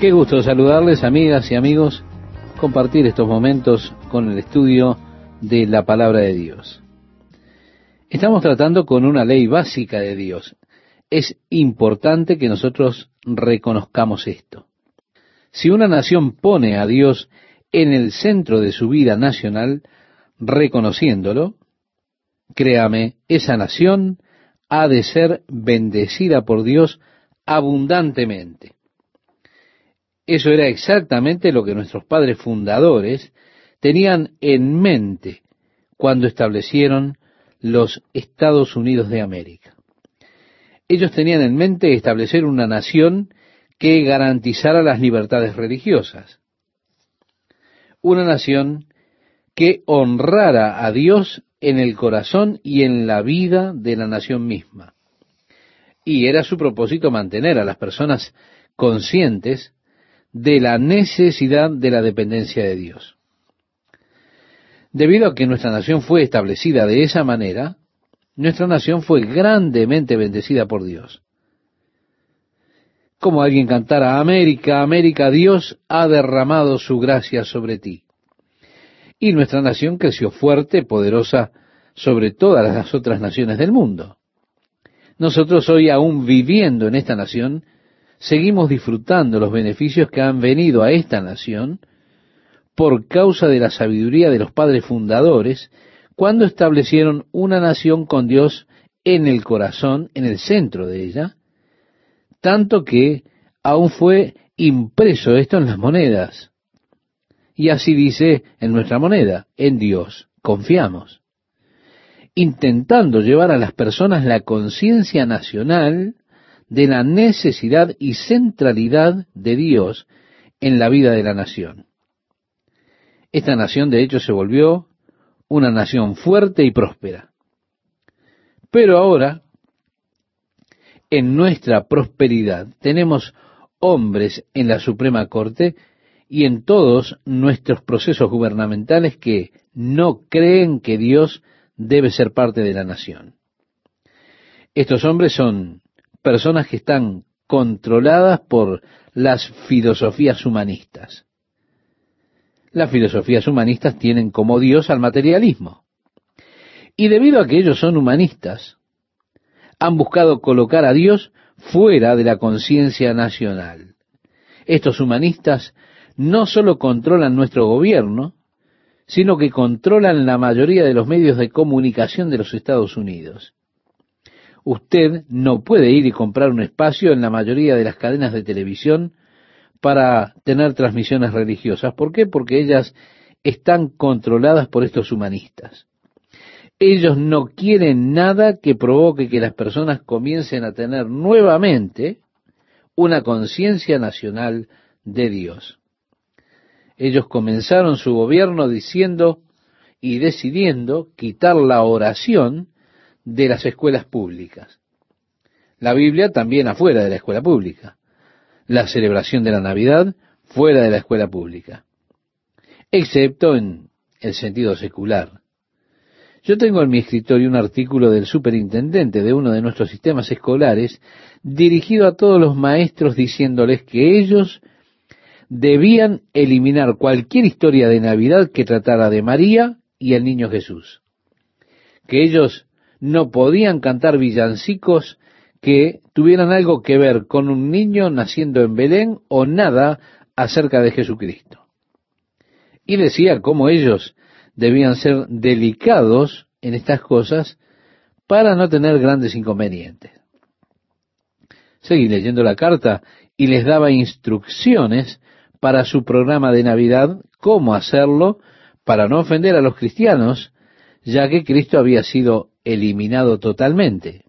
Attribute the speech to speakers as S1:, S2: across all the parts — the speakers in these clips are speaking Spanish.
S1: Qué gusto saludarles, amigas y amigos, compartir estos momentos con el estudio de la palabra de Dios. Estamos tratando con una ley básica de Dios. Es importante que nosotros reconozcamos esto. Si una nación pone a Dios en el centro de su vida nacional, reconociéndolo, créame, esa nación ha de ser bendecida por Dios abundantemente. Eso era exactamente lo que nuestros padres fundadores tenían en mente cuando establecieron los Estados Unidos de América. Ellos tenían en mente establecer una nación que garantizara las libertades religiosas. Una nación que honrara a Dios en el corazón y en la vida de la nación misma. Y era su propósito mantener a las personas conscientes de la necesidad de la dependencia de Dios. Debido a que nuestra nación fue establecida de esa manera, nuestra nación fue grandemente bendecida por Dios. Como alguien cantara, América, América, Dios ha derramado su gracia sobre ti. Y nuestra nación creció fuerte, poderosa sobre todas las otras naciones del mundo. Nosotros hoy aún viviendo en esta nación, seguimos disfrutando los beneficios que han venido a esta nación por causa de la sabiduría de los padres fundadores cuando establecieron una nación con Dios en el corazón, en el centro de ella, tanto que aún fue impreso esto en las monedas. Y así dice en nuestra moneda, en Dios confiamos, intentando llevar a las personas la conciencia nacional de la necesidad y centralidad de Dios en la vida de la nación. Esta nación de hecho se volvió una nación fuerte y próspera. Pero ahora, en nuestra prosperidad, tenemos hombres en la Suprema Corte y en todos nuestros procesos gubernamentales que no creen que Dios debe ser parte de la nación. Estos hombres son personas que están controladas por las filosofías humanistas. Las filosofías humanistas tienen como Dios al materialismo. Y debido a que ellos son humanistas, han buscado colocar a Dios fuera de la conciencia nacional. Estos humanistas no solo controlan nuestro gobierno, sino que controlan la mayoría de los medios de comunicación de los Estados Unidos usted no puede ir y comprar un espacio en la mayoría de las cadenas de televisión para tener transmisiones religiosas. ¿Por qué? Porque ellas están controladas por estos humanistas. Ellos no quieren nada que provoque que las personas comiencen a tener nuevamente una conciencia nacional de Dios. Ellos comenzaron su gobierno diciendo y decidiendo quitar la oración de las escuelas públicas. La Biblia también afuera de la escuela pública. La celebración de la Navidad fuera de la escuela pública. Excepto en el sentido secular. Yo tengo en mi escritorio un artículo del superintendente de uno de nuestros sistemas escolares dirigido a todos los maestros diciéndoles que ellos debían eliminar cualquier historia de Navidad que tratara de María y el niño Jesús. Que ellos no podían cantar villancicos que tuvieran algo que ver con un niño naciendo en Belén o nada acerca de Jesucristo. Y decía cómo ellos debían ser delicados en estas cosas para no tener grandes inconvenientes. Seguí leyendo la carta y les daba instrucciones para su programa de Navidad, cómo hacerlo para no ofender a los cristianos, ya que Cristo había sido eliminado totalmente.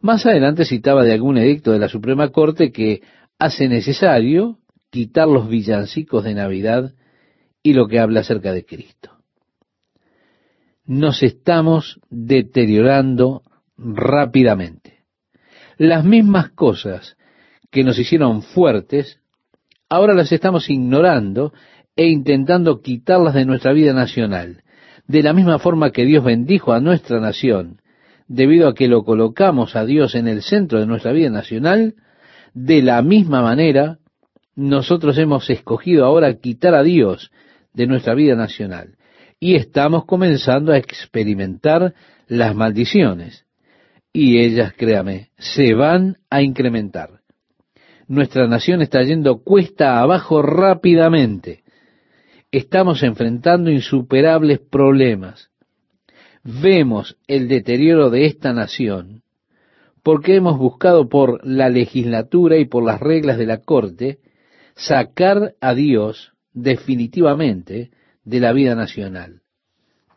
S1: Más adelante citaba de algún edicto de la Suprema Corte que hace necesario quitar los villancicos de Navidad y lo que habla acerca de Cristo. Nos estamos deteriorando rápidamente. Las mismas cosas que nos hicieron fuertes, ahora las estamos ignorando e intentando quitarlas de nuestra vida nacional de la misma forma que Dios bendijo a nuestra nación, debido a que lo colocamos a Dios en el centro de nuestra vida nacional, de la misma manera nosotros hemos escogido ahora quitar a Dios de nuestra vida nacional y estamos comenzando a experimentar las maldiciones. Y ellas, créame, se van a incrementar. Nuestra nación está yendo cuesta abajo rápidamente. Estamos enfrentando insuperables problemas. Vemos el deterioro de esta nación porque hemos buscado por la legislatura y por las reglas de la corte sacar a Dios definitivamente de la vida nacional.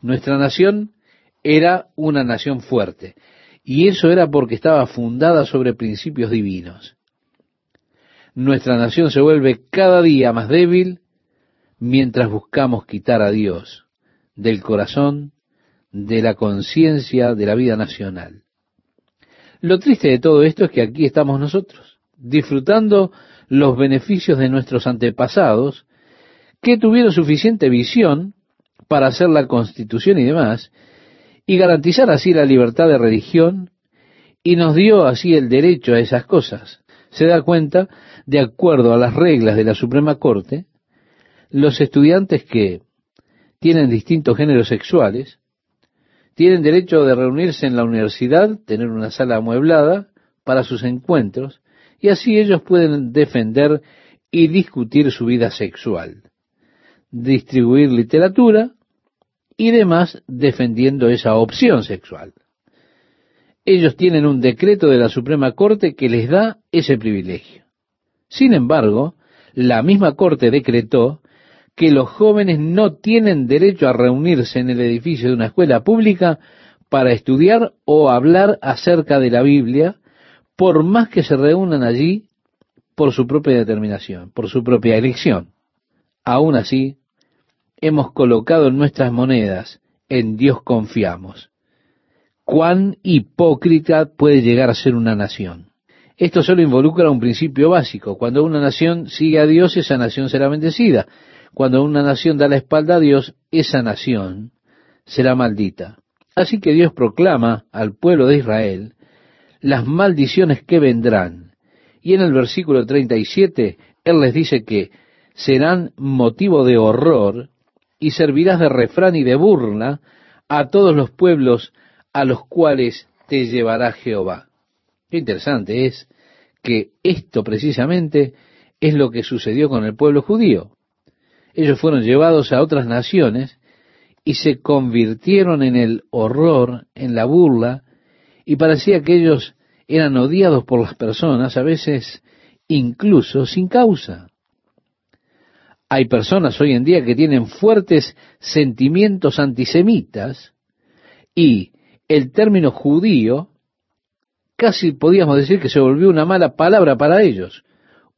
S1: Nuestra nación era una nación fuerte, y eso era porque estaba fundada sobre principios divinos. Nuestra nación se vuelve cada día más débil mientras buscamos quitar a Dios del corazón, de la conciencia de la vida nacional. Lo triste de todo esto es que aquí estamos nosotros, disfrutando los beneficios de nuestros antepasados, que tuvieron suficiente visión para hacer la constitución y demás, y garantizar así la libertad de religión, y nos dio así el derecho a esas cosas. Se da cuenta, de acuerdo a las reglas de la Suprema Corte, los estudiantes que tienen distintos géneros sexuales, tienen derecho de reunirse en la universidad, tener una sala amueblada para sus encuentros, y así ellos pueden defender y discutir su vida sexual, distribuir literatura y demás defendiendo esa opción sexual. Ellos tienen un decreto de la Suprema Corte que les da ese privilegio. Sin embargo, la misma Corte decretó que los jóvenes no tienen derecho a reunirse en el edificio de una escuela pública para estudiar o hablar acerca de la Biblia por más que se reúnan allí por su propia determinación, por su propia elección. Aún así, hemos colocado nuestras monedas, en Dios confiamos. ¿Cuán hipócrita puede llegar a ser una nación? Esto solo involucra un principio básico. Cuando una nación sigue a Dios, esa nación será bendecida. Cuando una nación da la espalda a Dios, esa nación será maldita. Así que Dios proclama al pueblo de Israel las maldiciones que vendrán. Y en el versículo 37, Él les dice que serán motivo de horror y servirás de refrán y de burla a todos los pueblos a los cuales te llevará Jehová. Qué interesante es que esto precisamente es lo que sucedió con el pueblo judío. Ellos fueron llevados a otras naciones y se convirtieron en el horror, en la burla, y parecía que ellos eran odiados por las personas, a veces incluso sin causa. Hay personas hoy en día que tienen fuertes sentimientos antisemitas y el término judío casi podíamos decir que se volvió una mala palabra para ellos,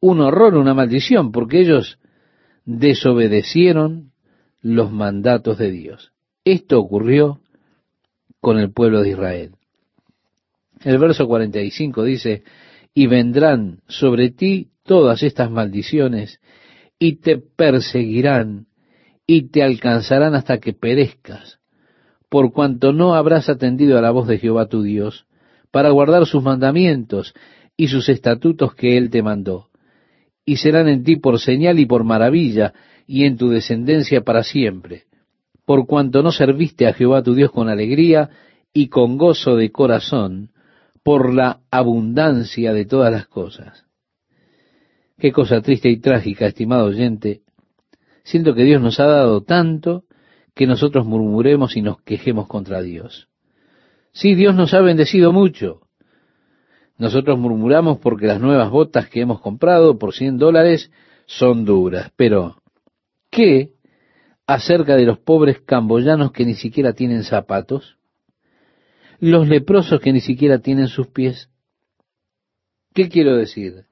S1: un horror, una maldición, porque ellos desobedecieron los mandatos de Dios. Esto ocurrió con el pueblo de Israel. El verso 45 dice, y vendrán sobre ti todas estas maldiciones, y te perseguirán, y te alcanzarán hasta que perezcas, por cuanto no habrás atendido a la voz de Jehová tu Dios, para guardar sus mandamientos y sus estatutos que él te mandó. Y serán en ti por señal y por maravilla, y en tu descendencia para siempre, por cuanto no serviste a Jehová tu Dios con alegría y con gozo de corazón, por la abundancia de todas las cosas. Qué cosa triste y trágica, estimado oyente. Siento que Dios nos ha dado tanto que nosotros murmuremos y nos quejemos contra Dios. Sí, Dios nos ha bendecido mucho. Nosotros murmuramos porque las nuevas botas que hemos comprado por 100 dólares son duras. Pero, ¿qué acerca de los pobres camboyanos que ni siquiera tienen zapatos? los leprosos que ni siquiera tienen sus pies. ¿Qué quiero decir?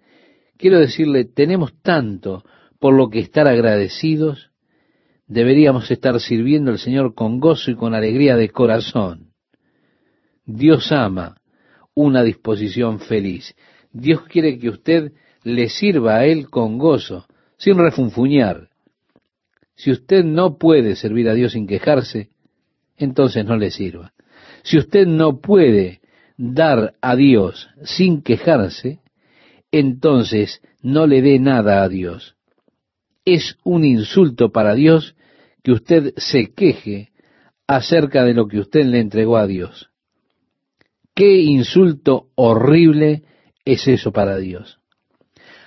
S1: Quiero decirle, tenemos tanto por lo que estar agradecidos, deberíamos estar sirviendo al Señor con gozo y con alegría de corazón. Dios ama una disposición feliz. Dios quiere que usted le sirva a Él con gozo, sin refunfuñar. Si usted no puede servir a Dios sin quejarse, entonces no le sirva. Si usted no puede dar a Dios sin quejarse, entonces no le dé nada a Dios. Es un insulto para Dios que usted se queje acerca de lo que usted le entregó a Dios. Qué insulto horrible es eso para Dios.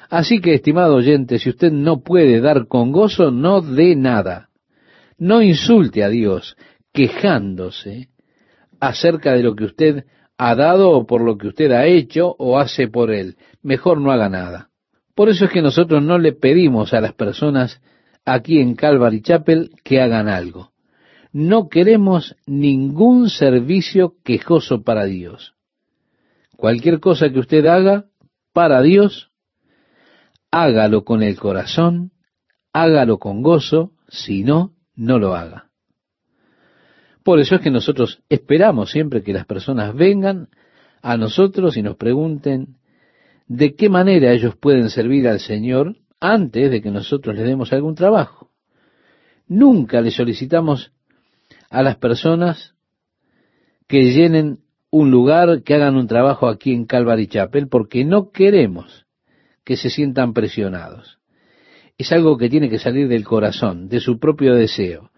S1: Así que, estimado oyente, si usted no puede dar con gozo, no dé nada. No insulte a Dios quejándose acerca de lo que usted ha dado o por lo que usted ha hecho o hace por él. Mejor no haga nada. Por eso es que nosotros no le pedimos a las personas aquí en Calvary Chapel que hagan algo. No queremos ningún servicio quejoso para Dios. Cualquier cosa que usted haga para Dios, hágalo con el corazón, hágalo con gozo, si no, no lo haga. Por eso es que nosotros esperamos siempre que las personas vengan a nosotros y nos pregunten de qué manera ellos pueden servir al Señor antes de que nosotros les demos algún trabajo. Nunca le solicitamos a las personas que llenen un lugar, que hagan un trabajo aquí en Calvary Chapel, porque no queremos que se sientan presionados. Es algo que tiene que salir del corazón, de su propio deseo.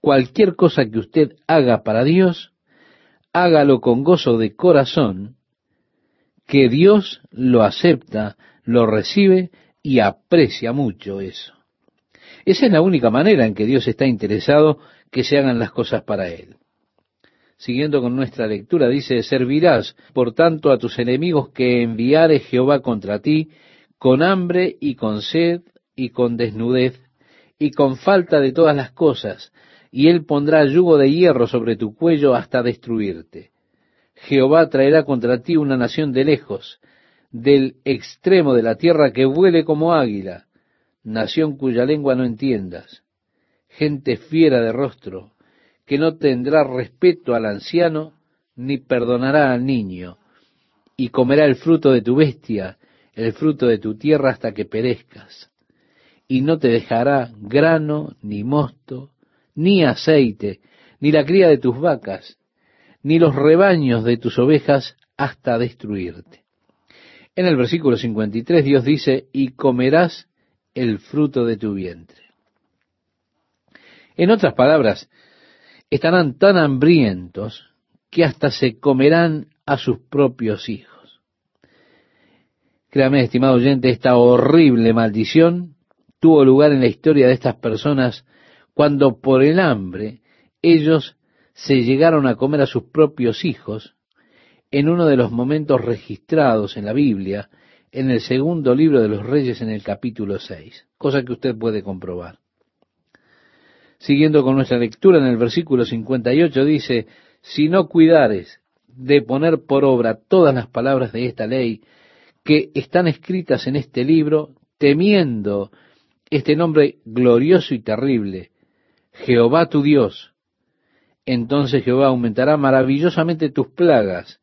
S1: Cualquier cosa que usted haga para Dios, hágalo con gozo de corazón, que Dios lo acepta, lo recibe y aprecia mucho eso. Esa es la única manera en que Dios está interesado que se hagan las cosas para Él. Siguiendo con nuestra lectura, dice, servirás, por tanto, a tus enemigos que enviare Jehová contra ti, con hambre y con sed y con desnudez y con falta de todas las cosas, y él pondrá yugo de hierro sobre tu cuello hasta destruirte. Jehová traerá contra ti una nación de lejos, del extremo de la tierra que vuele como águila, nación cuya lengua no entiendas, gente fiera de rostro, que no tendrá respeto al anciano, ni perdonará al niño, y comerá el fruto de tu bestia, el fruto de tu tierra hasta que perezcas y no te dejará grano, ni mosto, ni aceite, ni la cría de tus vacas, ni los rebaños de tus ovejas, hasta destruirte. En el versículo 53 Dios dice, y comerás el fruto de tu vientre. En otras palabras, estarán tan hambrientos que hasta se comerán a sus propios hijos. Créame, estimado oyente, esta horrible maldición tuvo lugar en la historia de estas personas cuando por el hambre ellos se llegaron a comer a sus propios hijos en uno de los momentos registrados en la Biblia, en el segundo libro de los Reyes en el capítulo 6, cosa que usted puede comprobar. Siguiendo con nuestra lectura en el versículo 58 dice, si no cuidares de poner por obra todas las palabras de esta ley que están escritas en este libro, temiendo este nombre glorioso y terrible, Jehová tu Dios, entonces Jehová aumentará maravillosamente tus plagas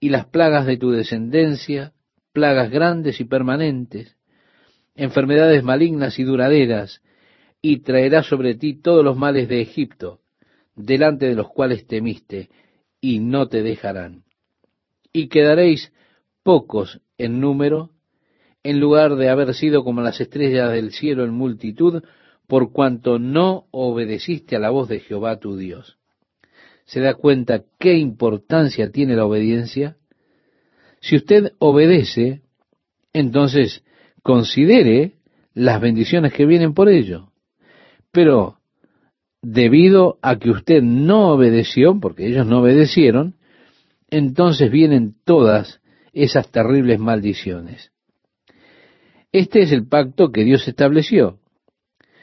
S1: y las plagas de tu descendencia, plagas grandes y permanentes, enfermedades malignas y duraderas, y traerá sobre ti todos los males de Egipto, delante de los cuales temiste, y no te dejarán. Y quedaréis pocos en número, en lugar de haber sido como las estrellas del cielo en multitud, por cuanto no obedeciste a la voz de Jehová tu Dios. ¿Se da cuenta qué importancia tiene la obediencia? Si usted obedece, entonces considere las bendiciones que vienen por ello. Pero debido a que usted no obedeció, porque ellos no obedecieron, entonces vienen todas esas terribles maldiciones. Este es el pacto que Dios estableció.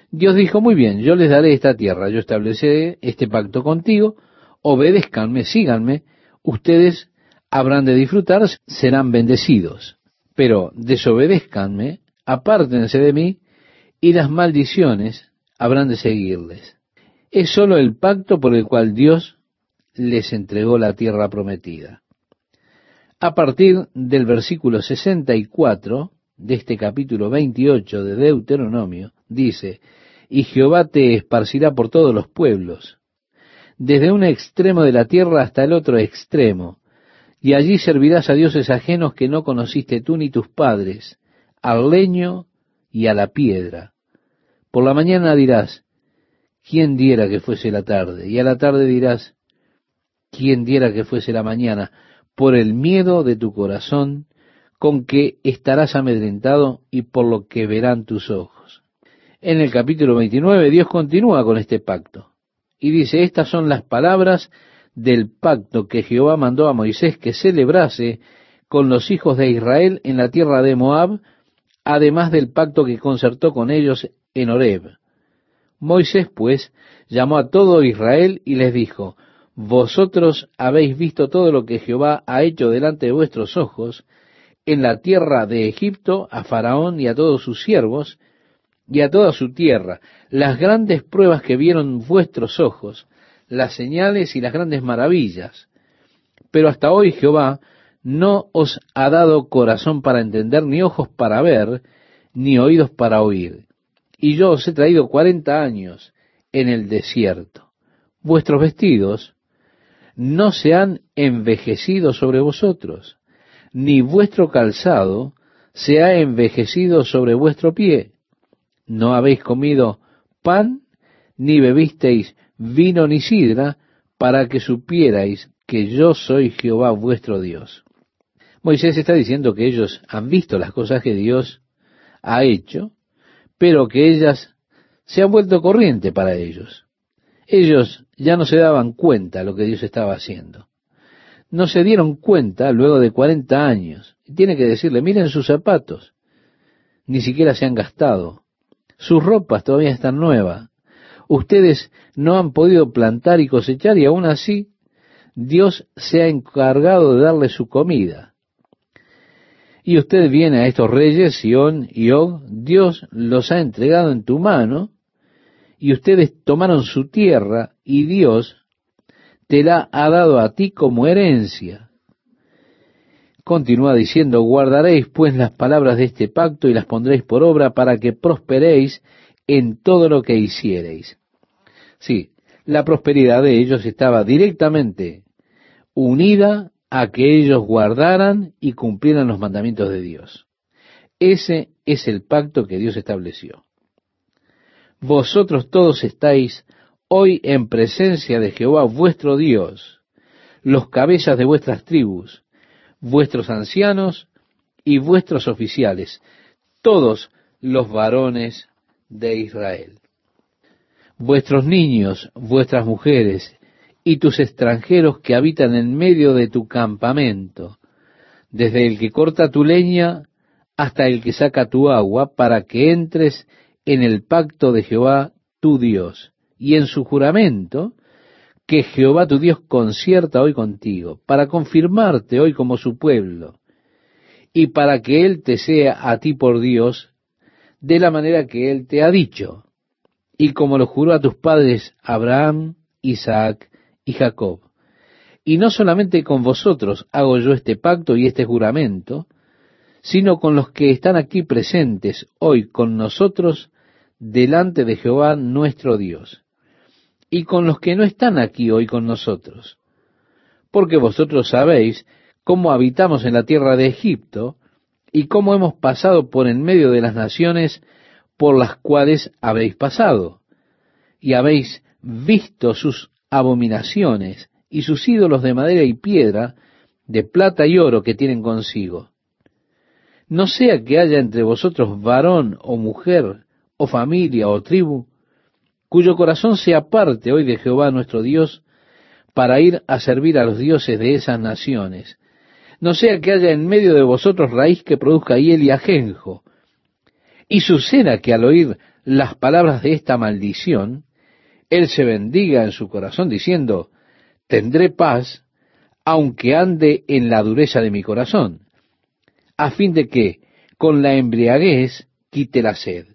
S1: Dios dijo, muy bien, yo les daré esta tierra, yo estableceré este pacto contigo, obedézcanme, síganme, ustedes habrán de disfrutar, serán bendecidos. Pero desobedézcanme, apártense de mí, y las maldiciones habrán de seguirles. Es sólo el pacto por el cual Dios les entregó la tierra prometida. A partir del versículo 64, de este capítulo 28 de Deuteronomio, dice, y Jehová te esparcirá por todos los pueblos, desde un extremo de la tierra hasta el otro extremo, y allí servirás a dioses ajenos que no conociste tú ni tus padres, al leño y a la piedra. Por la mañana dirás, ¿quién diera que fuese la tarde? Y a la tarde dirás, ¿quién diera que fuese la mañana? Por el miedo de tu corazón, con que estarás amedrentado y por lo que verán tus ojos. En el capítulo 29 Dios continúa con este pacto y dice, estas son las palabras del pacto que Jehová mandó a Moisés que celebrase con los hijos de Israel en la tierra de Moab, además del pacto que concertó con ellos en. Moisés, pues, llamó a todo Israel y les dijo, Vosotros habéis visto todo lo que Jehová ha hecho delante de vuestros ojos en la tierra de Egipto a Faraón y a todos sus siervos y a toda su tierra, las grandes pruebas que vieron vuestros ojos, las señales y las grandes maravillas. Pero hasta hoy Jehová no os ha dado corazón para entender, ni ojos para ver, ni oídos para oír. Y yo os he traído cuarenta años en el desierto. Vuestros vestidos no se han envejecido sobre vosotros, ni vuestro calzado se ha envejecido sobre vuestro pie. No habéis comido pan, ni bebisteis vino ni sidra, para que supierais que yo soy Jehová vuestro Dios. Moisés está diciendo que ellos han visto las cosas que Dios ha hecho, pero que ellas se han vuelto corriente para ellos. Ellos ya no se daban cuenta lo que Dios estaba haciendo. No se dieron cuenta luego de cuarenta años. Y tiene que decirle, miren sus zapatos. Ni siquiera se han gastado. Sus ropas todavía están nuevas ustedes no han podido plantar y cosechar y aún así Dios se ha encargado de darle su comida. Y usted viene a estos reyes, Sión y Og, Dios los ha entregado en tu mano, y ustedes tomaron su tierra, y Dios te la ha dado a ti como herencia. Continúa diciendo, guardaréis pues las palabras de este pacto y las pondréis por obra para que prosperéis en todo lo que hiciereis. Sí, la prosperidad de ellos estaba directamente unida a que ellos guardaran y cumplieran los mandamientos de Dios. Ese es el pacto que Dios estableció. Vosotros todos estáis hoy en presencia de Jehová vuestro Dios, los cabezas de vuestras tribus, vuestros ancianos y vuestros oficiales, todos los varones de Israel. Vuestros niños, vuestras mujeres y tus extranjeros que habitan en medio de tu campamento, desde el que corta tu leña hasta el que saca tu agua, para que entres en el pacto de Jehová tu Dios y en su juramento que Jehová tu Dios concierta hoy contigo, para confirmarte hoy como su pueblo, y para que Él te sea a ti por Dios de la manera que Él te ha dicho, y como lo juró a tus padres Abraham, Isaac y Jacob. Y no solamente con vosotros hago yo este pacto y este juramento, sino con los que están aquí presentes hoy con nosotros delante de Jehová nuestro Dios, y con los que no están aquí hoy con nosotros. Porque vosotros sabéis cómo habitamos en la tierra de Egipto, y cómo hemos pasado por en medio de las naciones por las cuales habéis pasado, y habéis visto sus abominaciones y sus ídolos de madera y piedra, de plata y oro que tienen consigo. No sea que haya entre vosotros varón o mujer, o familia o tribu, cuyo corazón se aparte hoy de Jehová nuestro Dios, para ir a servir a los dioses de esas naciones, no sea que haya en medio de vosotros raíz que produzca hiel y ajenjo. Y suceda que al oír las palabras de esta maldición, él se bendiga en su corazón diciendo, tendré paz, aunque ande en la dureza de mi corazón, a fin de que con la embriaguez quite la sed.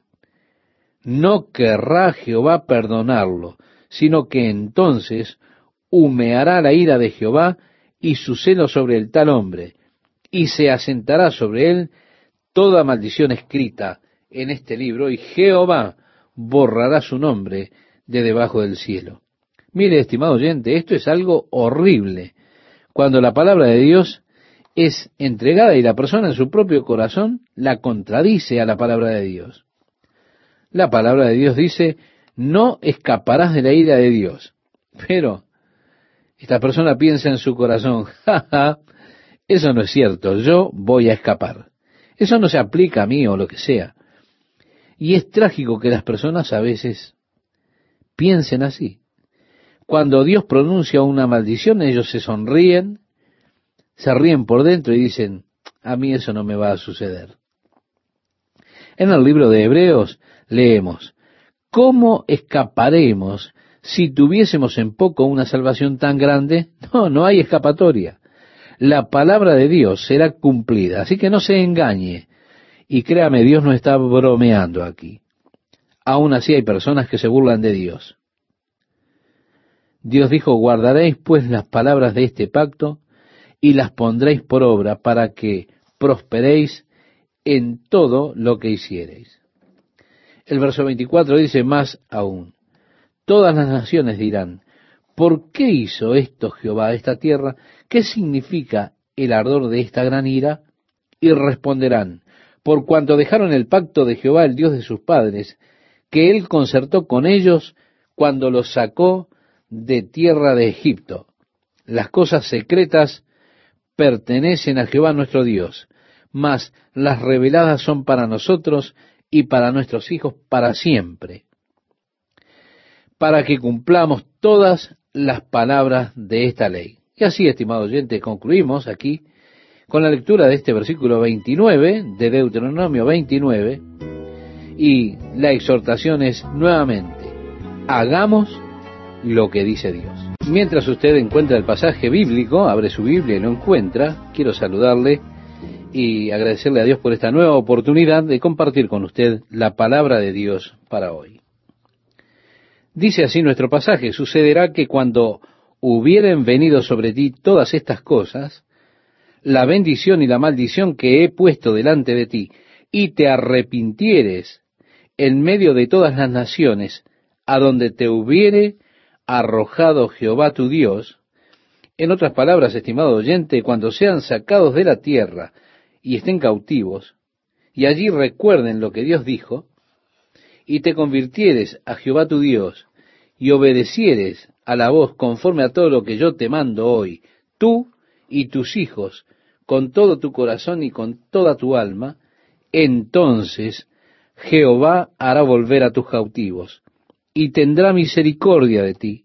S1: No querrá Jehová perdonarlo, sino que entonces humeará la ira de Jehová y su celo sobre el tal hombre, y se asentará sobre él toda maldición escrita en este libro, y Jehová borrará su nombre de debajo del cielo. Mire, estimado oyente, esto es algo horrible cuando la palabra de Dios es entregada y la persona en su propio corazón la contradice a la palabra de Dios. La palabra de Dios dice, no escaparás de la ira de Dios. Pero esta persona piensa en su corazón, jaja, eso no es cierto, yo voy a escapar. Eso no se aplica a mí o lo que sea. Y es trágico que las personas a veces piensen así. Cuando Dios pronuncia una maldición, ellos se sonríen, se ríen por dentro y dicen, a mí eso no me va a suceder. En el libro de Hebreos leemos, ¿cómo escaparemos si tuviésemos en poco una salvación tan grande? No, no hay escapatoria. La palabra de Dios será cumplida, así que no se engañe. Y créame, Dios no está bromeando aquí. Aún así hay personas que se burlan de Dios. Dios dijo, guardaréis pues las palabras de este pacto y las pondréis por obra para que prosperéis en todo lo que hiciereis. El verso 24 dice más aún, todas las naciones dirán, ¿por qué hizo esto Jehová esta tierra? ¿Qué significa el ardor de esta gran ira? Y responderán, por cuanto dejaron el pacto de Jehová, el Dios de sus padres, que él concertó con ellos cuando los sacó de tierra de Egipto. Las cosas secretas pertenecen a Jehová nuestro Dios, mas las reveladas son para nosotros y para nuestros hijos para siempre, para que cumplamos todas las palabras de esta ley. Y así, estimado oyente, concluimos aquí con la lectura de este versículo 29 de Deuteronomio 29 y la exhortación es nuevamente, hagamos lo que dice Dios. Mientras usted encuentra el pasaje bíblico, abre su Biblia y lo encuentra, quiero saludarle y agradecerle a Dios por esta nueva oportunidad de compartir con usted la palabra de Dios para hoy. Dice así nuestro pasaje, sucederá que cuando hubieren venido sobre ti todas estas cosas, la bendición y la maldición que he puesto delante de ti, y te arrepintieres en medio de todas las naciones, a donde te hubiere arrojado Jehová tu Dios, en otras palabras, estimado oyente, cuando sean sacados de la tierra y estén cautivos, y allí recuerden lo que Dios dijo, y te convirtieres a Jehová tu Dios, y obedecieres a la voz conforme a todo lo que yo te mando hoy, tú y tus hijos, con todo tu corazón y con toda tu alma, entonces Jehová hará volver a tus cautivos, y tendrá misericordia de ti,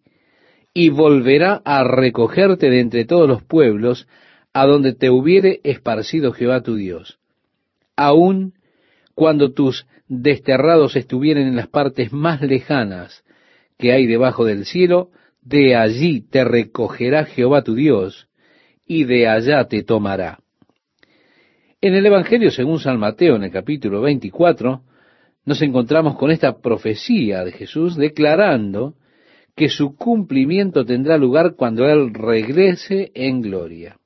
S1: y volverá a recogerte de entre todos los pueblos, a donde te hubiere esparcido Jehová tu Dios. Aun cuando tus desterrados estuvieren en las partes más lejanas que hay debajo del cielo, de allí te recogerá Jehová tu Dios, y de allá te tomará. En el Evangelio según San Mateo, en el capítulo 24, nos encontramos con esta profecía de Jesús declarando que su cumplimiento tendrá lugar cuando Él regrese en gloria.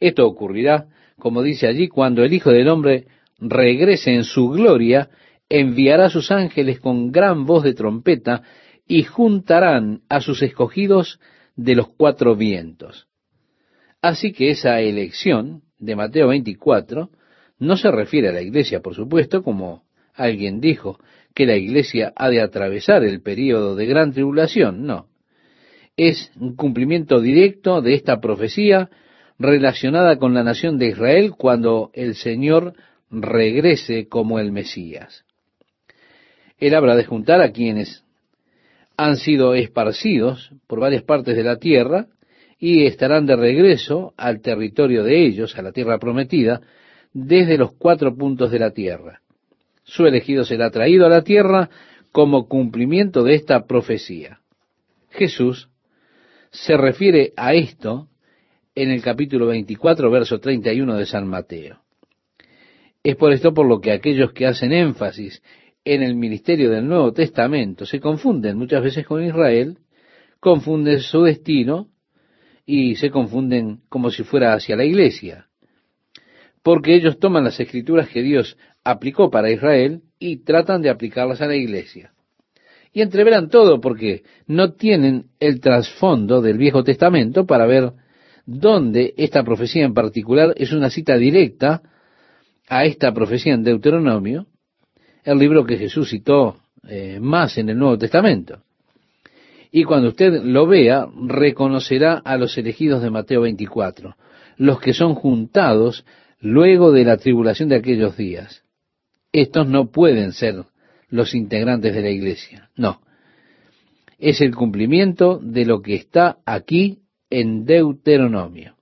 S1: Esto ocurrirá, como dice allí, cuando el Hijo del Hombre regrese en su gloria, enviará a sus ángeles con gran voz de trompeta y juntarán a sus escogidos de los cuatro vientos. Así que esa elección de Mateo 24 no se refiere a la iglesia, por supuesto, como Alguien dijo que la iglesia ha de atravesar el período de gran tribulación. No. Es un cumplimiento directo de esta profecía relacionada con la nación de Israel cuando el Señor regrese como el Mesías. Él habrá de juntar a quienes han sido esparcidos por varias partes de la tierra y estarán de regreso al territorio de ellos, a la tierra prometida, desde los cuatro puntos de la tierra su elegido será traído a la tierra como cumplimiento de esta profecía. Jesús se refiere a esto en el capítulo 24, verso 31 de San Mateo. Es por esto por lo que aquellos que hacen énfasis en el ministerio del Nuevo Testamento se confunden muchas veces con Israel, confunden su destino y se confunden como si fuera hacia la iglesia. Porque ellos toman las escrituras que Dios aplicó para Israel y tratan de aplicarlas a la iglesia. Y entreveran todo porque no tienen el trasfondo del Viejo Testamento para ver donde esta profecía en particular es una cita directa a esta profecía en Deuteronomio, el libro que Jesús citó eh, más en el Nuevo Testamento. Y cuando usted lo vea, reconocerá a los elegidos de Mateo 24, los que son juntados luego de la tribulación de aquellos días. Estos no pueden ser los integrantes de la iglesia, no. Es el cumplimiento de lo que está aquí en Deuteronomio.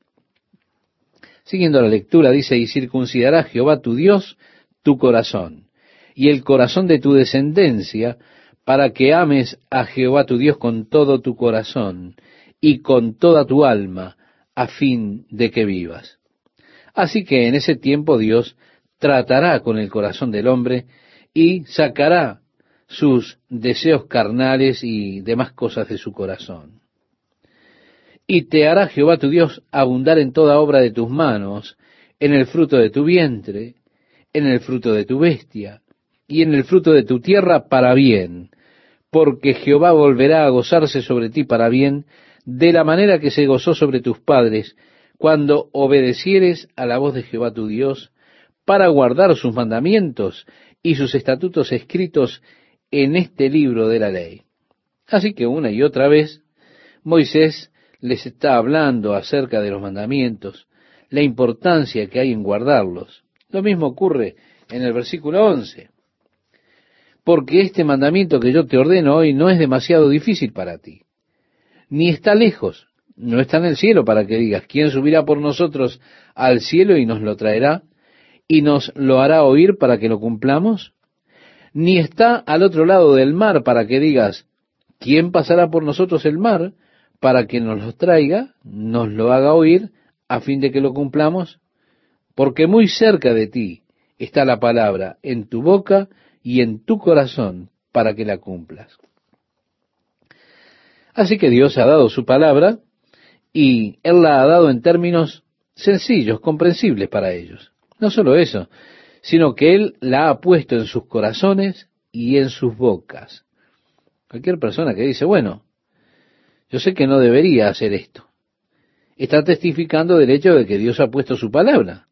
S1: Siguiendo la lectura, dice, y circuncidará Jehová tu Dios tu corazón y el corazón de tu descendencia, para que ames a Jehová tu Dios con todo tu corazón y con toda tu alma, a fin de que vivas. Así que en ese tiempo Dios tratará con el corazón del hombre y sacará sus deseos carnales y demás cosas de su corazón. Y te hará Jehová tu Dios abundar en toda obra de tus manos, en el fruto de tu vientre, en el fruto de tu bestia, y en el fruto de tu tierra para bien, porque Jehová volverá a gozarse sobre ti para bien, de la manera que se gozó sobre tus padres, cuando obedecieres a la voz de Jehová tu Dios, para guardar sus mandamientos y sus estatutos escritos en este libro de la ley. Así que una y otra vez Moisés les está hablando acerca de los mandamientos, la importancia que hay en guardarlos. Lo mismo ocurre en el versículo 11 porque este mandamiento que yo te ordeno hoy no es demasiado difícil para ti, ni está lejos, no está en el cielo para que digas, ¿quién subirá por nosotros al cielo y nos lo traerá y nos lo hará oír para que lo cumplamos? Ni está al otro lado del mar para que digas, ¿quién pasará por nosotros el mar para que nos lo traiga, nos lo haga oír, a fin de que lo cumplamos? Porque muy cerca de ti está la palabra, en tu boca y en tu corazón para que la cumplas. Así que Dios ha dado su palabra y Él la ha dado en términos sencillos, comprensibles para ellos. No solo eso, sino que Él la ha puesto en sus corazones y en sus bocas. Cualquier persona que dice, bueno, yo sé que no debería hacer esto, está testificando del hecho de que Dios ha puesto su palabra,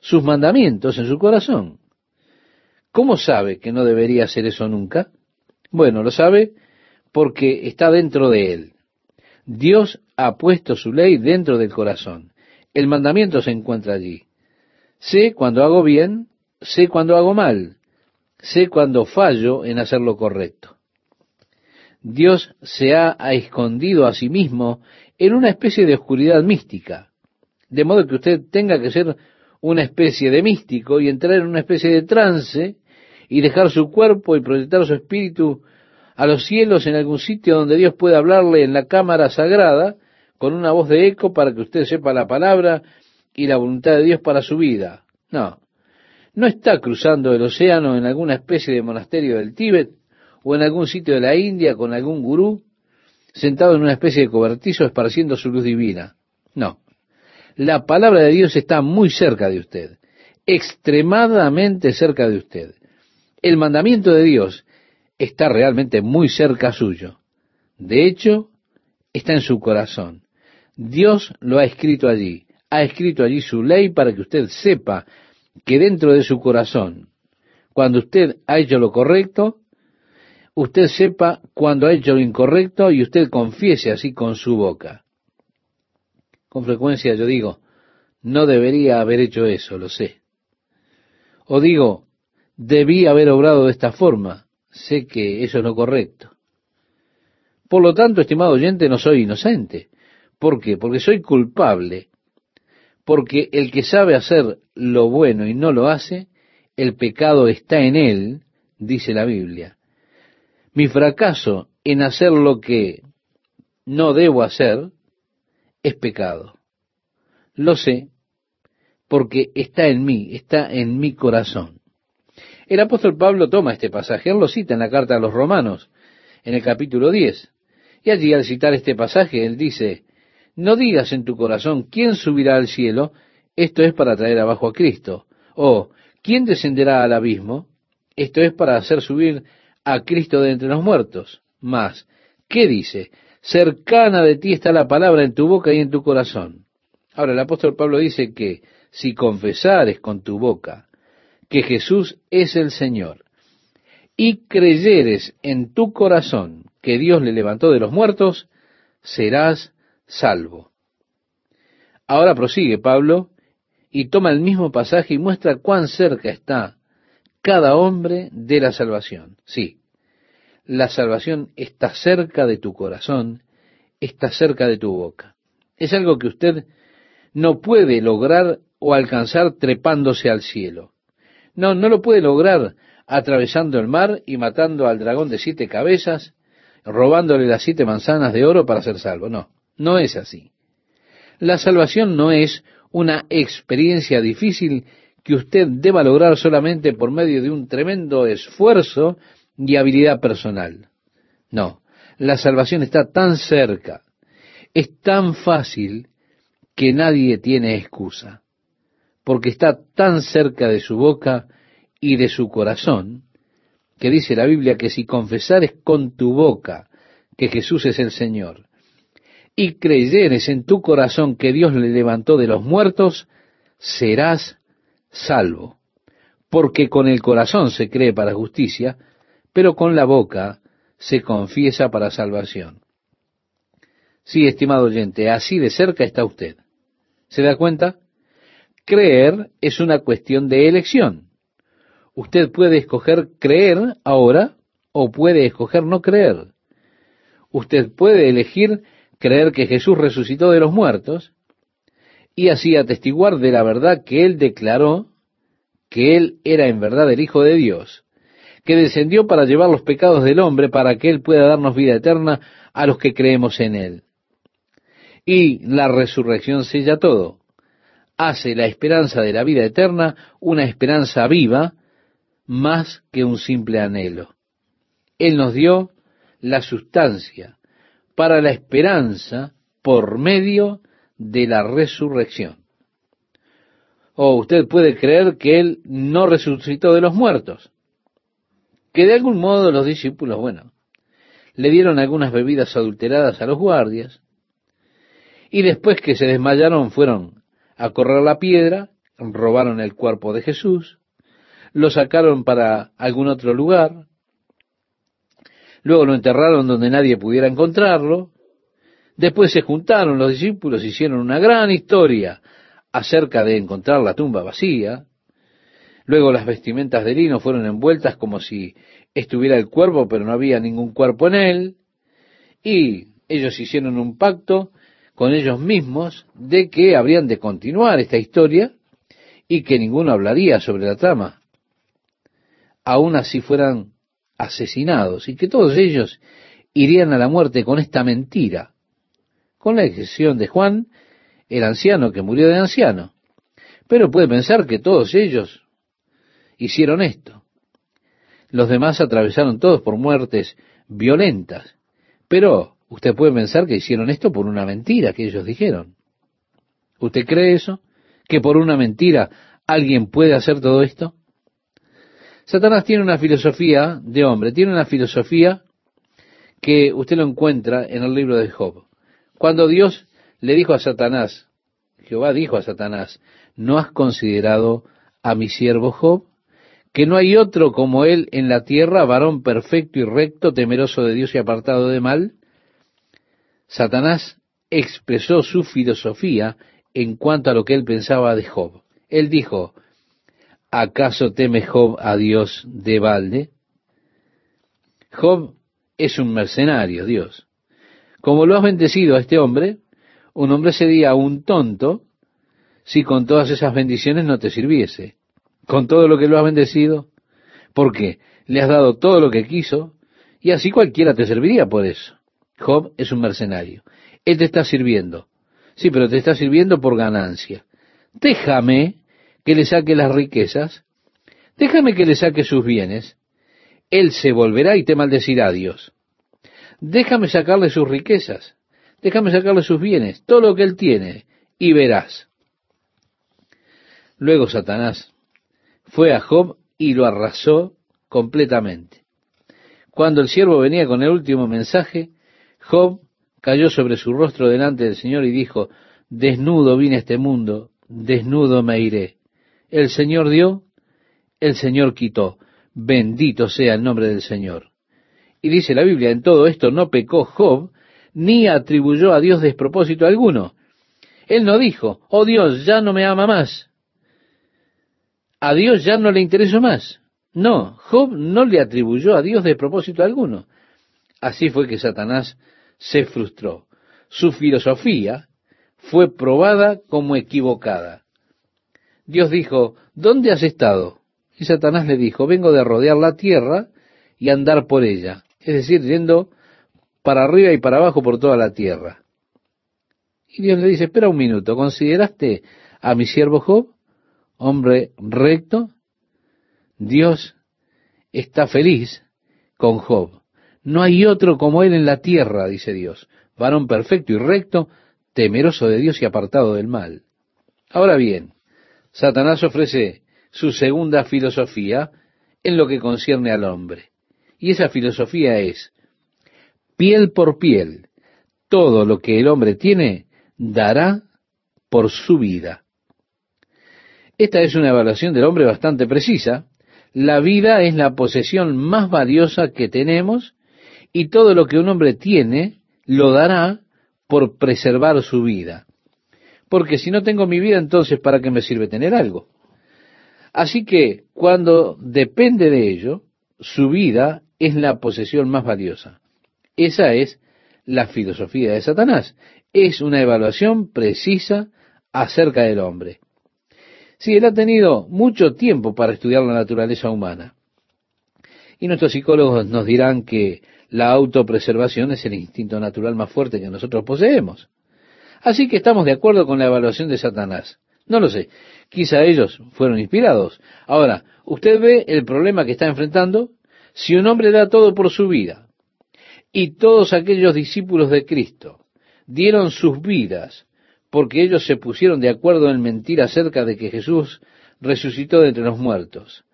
S1: sus mandamientos en su corazón. ¿Cómo sabe que no debería hacer eso nunca? Bueno, lo sabe porque está dentro de él. Dios ha puesto su ley dentro del corazón. El mandamiento se encuentra allí. Sé cuando hago bien, sé cuando hago mal, sé cuando fallo en hacer lo correcto. Dios se ha escondido a sí mismo en una especie de oscuridad mística, de modo que usted tenga que ser una especie de místico y entrar en una especie de trance y dejar su cuerpo y proyectar su espíritu a los cielos en algún sitio donde Dios pueda hablarle en la cámara sagrada con una voz de eco para que usted sepa la palabra y la voluntad de Dios para su vida. No, no está cruzando el océano en alguna especie de monasterio del Tíbet o en algún sitio de la India con algún gurú sentado en una especie de cobertizo esparciendo su luz divina. No, la palabra de Dios está muy cerca de usted, extremadamente cerca de usted. El mandamiento de Dios está realmente muy cerca suyo. De hecho, está en su corazón. Dios lo ha escrito allí. Ha escrito allí su ley para que usted sepa que dentro de su corazón, cuando usted ha hecho lo correcto, usted sepa cuando ha hecho lo incorrecto y usted confiese así con su boca. Con frecuencia yo digo, no debería haber hecho eso, lo sé. O digo, debí haber obrado de esta forma. Sé que eso es lo correcto. Por lo tanto, estimado oyente, no soy inocente. ¿Por qué? Porque soy culpable. Porque el que sabe hacer lo bueno y no lo hace, el pecado está en él, dice la Biblia. Mi fracaso en hacer lo que no debo hacer es pecado. Lo sé porque está en mí, está en mi corazón. El apóstol Pablo toma este pasaje, él lo cita en la carta a los romanos, en el capítulo 10. Y allí al citar este pasaje, él dice, no digas en tu corazón, ¿quién subirá al cielo? Esto es para traer abajo a Cristo. O, ¿quién descenderá al abismo? Esto es para hacer subir a Cristo de entre los muertos. Mas, ¿qué dice? Cercana de ti está la palabra en tu boca y en tu corazón. Ahora, el apóstol Pablo dice que si confesares con tu boca que Jesús es el Señor y creyeres en tu corazón que Dios le levantó de los muertos, serás salvo. Ahora prosigue Pablo y toma el mismo pasaje y muestra cuán cerca está cada hombre de la salvación. Sí, la salvación está cerca de tu corazón, está cerca de tu boca. Es algo que usted no puede lograr o alcanzar trepándose al cielo. No, no lo puede lograr atravesando el mar y matando al dragón de siete cabezas, robándole las siete manzanas de oro para ser salvo. No, no es así. La salvación no es una experiencia difícil que usted deba lograr solamente por medio de un tremendo esfuerzo y habilidad personal. No, la salvación está tan cerca, es tan fácil que nadie tiene excusa, porque está tan cerca de su boca y de su corazón, que dice la Biblia que si confesares con tu boca que Jesús es el Señor, y creyeres en tu corazón que Dios le levantó de los muertos, serás salvo. Porque con el corazón se cree para justicia, pero con la boca se confiesa para salvación. Sí, estimado oyente, así de cerca está usted. ¿Se da cuenta? Creer es una cuestión de elección. Usted puede escoger creer ahora o puede escoger no creer. Usted puede elegir creer que Jesús resucitó de los muertos y así atestiguar de la verdad que Él declaró que Él era en verdad el Hijo de Dios, que descendió para llevar los pecados del hombre para que Él pueda darnos vida eterna a los que creemos en Él. Y la resurrección sella todo. Hace la esperanza de la vida eterna una esperanza viva más que un simple anhelo. Él nos dio la sustancia para la esperanza por medio de la resurrección. O usted puede creer que Él no resucitó de los muertos, que de algún modo los discípulos, bueno, le dieron algunas bebidas adulteradas a los guardias, y después que se desmayaron fueron a correr la piedra, robaron el cuerpo de Jesús, lo sacaron para algún otro lugar, luego lo enterraron donde nadie pudiera encontrarlo, después se juntaron los discípulos, hicieron una gran historia acerca de encontrar la tumba vacía, luego las vestimentas de lino fueron envueltas como si estuviera el cuerpo, pero no había ningún cuerpo en él, y ellos hicieron un pacto con ellos mismos de que habrían de continuar esta historia y que ninguno hablaría sobre la trama, aun así fueran asesinados, y que todos ellos irían a la muerte con esta mentira, con la excepción de Juan, el anciano que murió de anciano. Pero puede pensar que todos ellos hicieron esto. Los demás atravesaron todos por muertes violentas. Pero usted puede pensar que hicieron esto por una mentira que ellos dijeron. ¿Usted cree eso? ¿Que por una mentira alguien puede hacer todo esto? Satanás tiene una filosofía de hombre, tiene una filosofía que usted lo encuentra en el libro de Job. Cuando Dios le dijo a Satanás, Jehová dijo a Satanás, ¿no has considerado a mi siervo Job? Que no hay otro como él en la tierra, varón perfecto y recto, temeroso de Dios y apartado de mal. Satanás expresó su filosofía en cuanto a lo que él pensaba de Job. Él dijo, ¿acaso teme Job a Dios de balde? Job es un mercenario, Dios. Como lo has bendecido a este hombre, un hombre sería un tonto si con todas esas bendiciones no te sirviese. Con todo lo que lo has bendecido, porque le has dado todo lo que quiso, y así cualquiera te serviría por eso. Job es un mercenario. Él te está sirviendo. Sí, pero te está sirviendo por ganancia. Déjame que le saque las riquezas, déjame que le saque sus bienes, él se volverá y te maldecirá a Dios. Déjame sacarle sus riquezas, déjame sacarle sus bienes, todo lo que él tiene, y verás. Luego Satanás fue a Job y lo arrasó completamente. Cuando el siervo venía con el último mensaje, Job cayó sobre su rostro delante del Señor y dijo, desnudo vine a este mundo, desnudo me iré. El Señor dio, el Señor quitó. Bendito sea el nombre del Señor. Y dice la Biblia, en todo esto no pecó Job, ni atribuyó a Dios despropósito alguno. Él no dijo, oh Dios, ya no me ama más. A Dios ya no le interesó más. No, Job no le atribuyó a Dios despropósito alguno. Así fue que Satanás se frustró. Su filosofía fue probada como equivocada. Dios dijo, ¿dónde has estado? Y Satanás le dijo, vengo de rodear la tierra y andar por ella. Es decir, yendo para arriba y para abajo por toda la tierra. Y Dios le dice, espera un minuto, ¿consideraste a mi siervo Job, hombre recto? Dios está feliz con Job. No hay otro como él en la tierra, dice Dios, varón perfecto y recto, temeroso de Dios y apartado del mal. Ahora bien, Satanás ofrece su segunda filosofía en lo que concierne al hombre. Y esa filosofía es, piel por piel, todo lo que el hombre tiene dará por su vida. Esta es una evaluación del hombre bastante precisa. La vida es la posesión más valiosa que tenemos y todo lo que un hombre tiene lo dará por preservar su vida. Porque si no tengo mi vida, entonces ¿para qué me sirve tener algo? Así que cuando depende de ello, su vida es la posesión más valiosa. Esa es la filosofía de Satanás. Es una evaluación precisa acerca del hombre. Sí, él ha tenido mucho tiempo para estudiar la naturaleza humana. Y nuestros psicólogos nos dirán que la autopreservación es el instinto natural más fuerte que nosotros poseemos. Así que estamos de acuerdo con la evaluación de Satanás. No lo sé. Quizá ellos fueron inspirados. Ahora, usted ve el problema que está enfrentando. Si un hombre da todo por su vida, y todos aquellos discípulos de Cristo dieron sus vidas porque ellos se pusieron de acuerdo en mentir acerca de que Jesús resucitó de entre los muertos.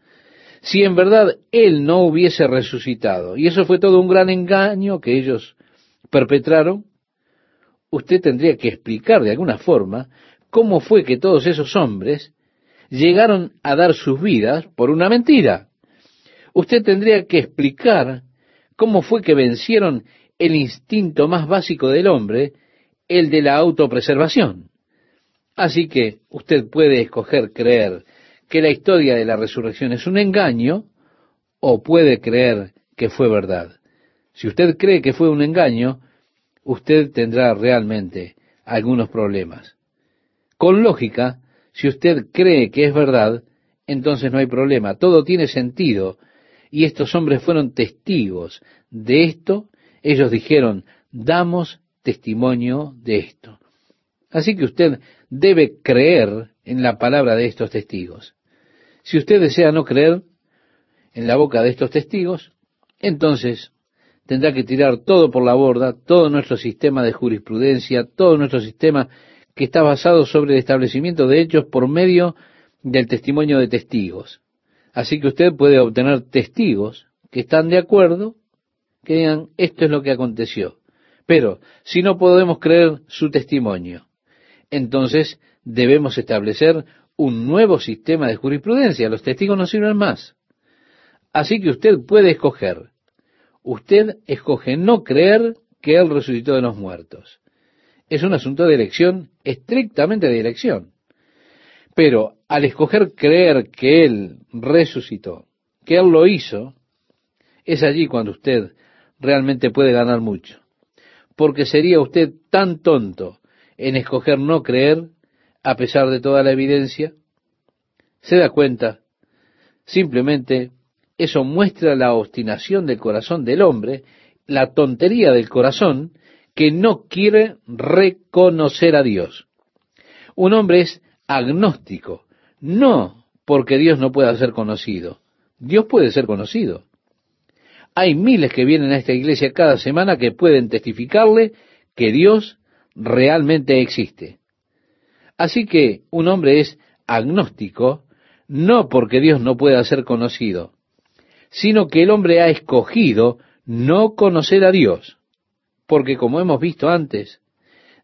S1: Si en verdad Él no hubiese resucitado, y eso fue todo un gran engaño que ellos perpetraron, usted tendría que explicar de alguna forma cómo fue que todos esos hombres llegaron a dar sus vidas por una mentira. Usted tendría que explicar cómo fue que vencieron el instinto más básico del hombre, el de la autopreservación. Así que usted puede escoger creer que la historia de la resurrección es un engaño o puede creer que fue verdad. Si usted cree que fue un engaño, usted tendrá realmente algunos problemas. Con lógica, si usted cree que es verdad, entonces no hay problema. Todo tiene sentido. Y estos hombres fueron testigos de esto. Ellos dijeron, damos testimonio de esto. Así que usted debe creer en la palabra de estos testigos. Si usted desea no creer en la boca de estos testigos, entonces tendrá que tirar todo por la borda, todo nuestro sistema de jurisprudencia, todo nuestro sistema que está basado sobre el establecimiento de hechos por medio del testimonio de testigos. Así que usted puede obtener testigos que están de acuerdo, que digan, esto es lo que aconteció. Pero si no podemos creer su testimonio, entonces debemos establecer un nuevo sistema de jurisprudencia. Los testigos no sirven más. Así que usted puede escoger. Usted escoge no creer que Él resucitó de los muertos es un asunto de elección, estrictamente de elección. Pero al escoger creer que Él resucitó, que Él lo hizo, es allí cuando usted realmente puede ganar mucho. Porque sería usted tan tonto en escoger no creer a pesar de toda la evidencia. ¿Se da cuenta? Simplemente eso muestra la obstinación del corazón del hombre, la tontería del corazón, que no quiere reconocer a Dios. Un hombre es agnóstico, no porque Dios no pueda ser conocido. Dios puede ser conocido. Hay miles que vienen a esta iglesia cada semana que pueden testificarle que Dios realmente existe. Así que un hombre es agnóstico no porque Dios no pueda ser conocido, sino que el hombre ha escogido no conocer a Dios porque como hemos visto antes,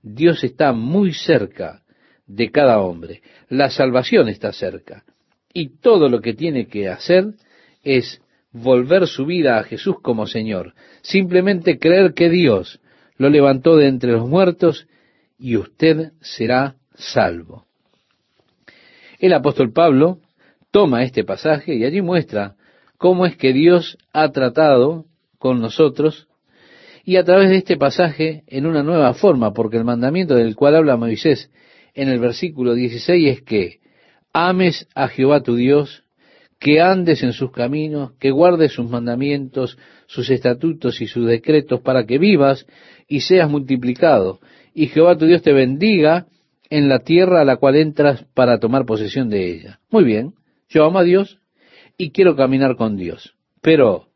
S1: Dios está muy cerca de cada hombre. La salvación está cerca. Y todo lo que tiene que hacer es volver su vida a Jesús como Señor. Simplemente creer que Dios lo levantó de entre los muertos y usted será salvo. El apóstol Pablo toma este pasaje y allí muestra cómo es que Dios ha tratado con nosotros y a través de este pasaje en una nueva forma, porque el mandamiento del cual habla Moisés en el versículo 16 es que ames a Jehová tu Dios, que andes en sus caminos, que guardes sus mandamientos, sus estatutos y sus decretos para que vivas y seas multiplicado. Y Jehová tu Dios te bendiga en la tierra a la cual entras para tomar posesión de ella. Muy bien, yo amo a Dios y quiero caminar con Dios. Pero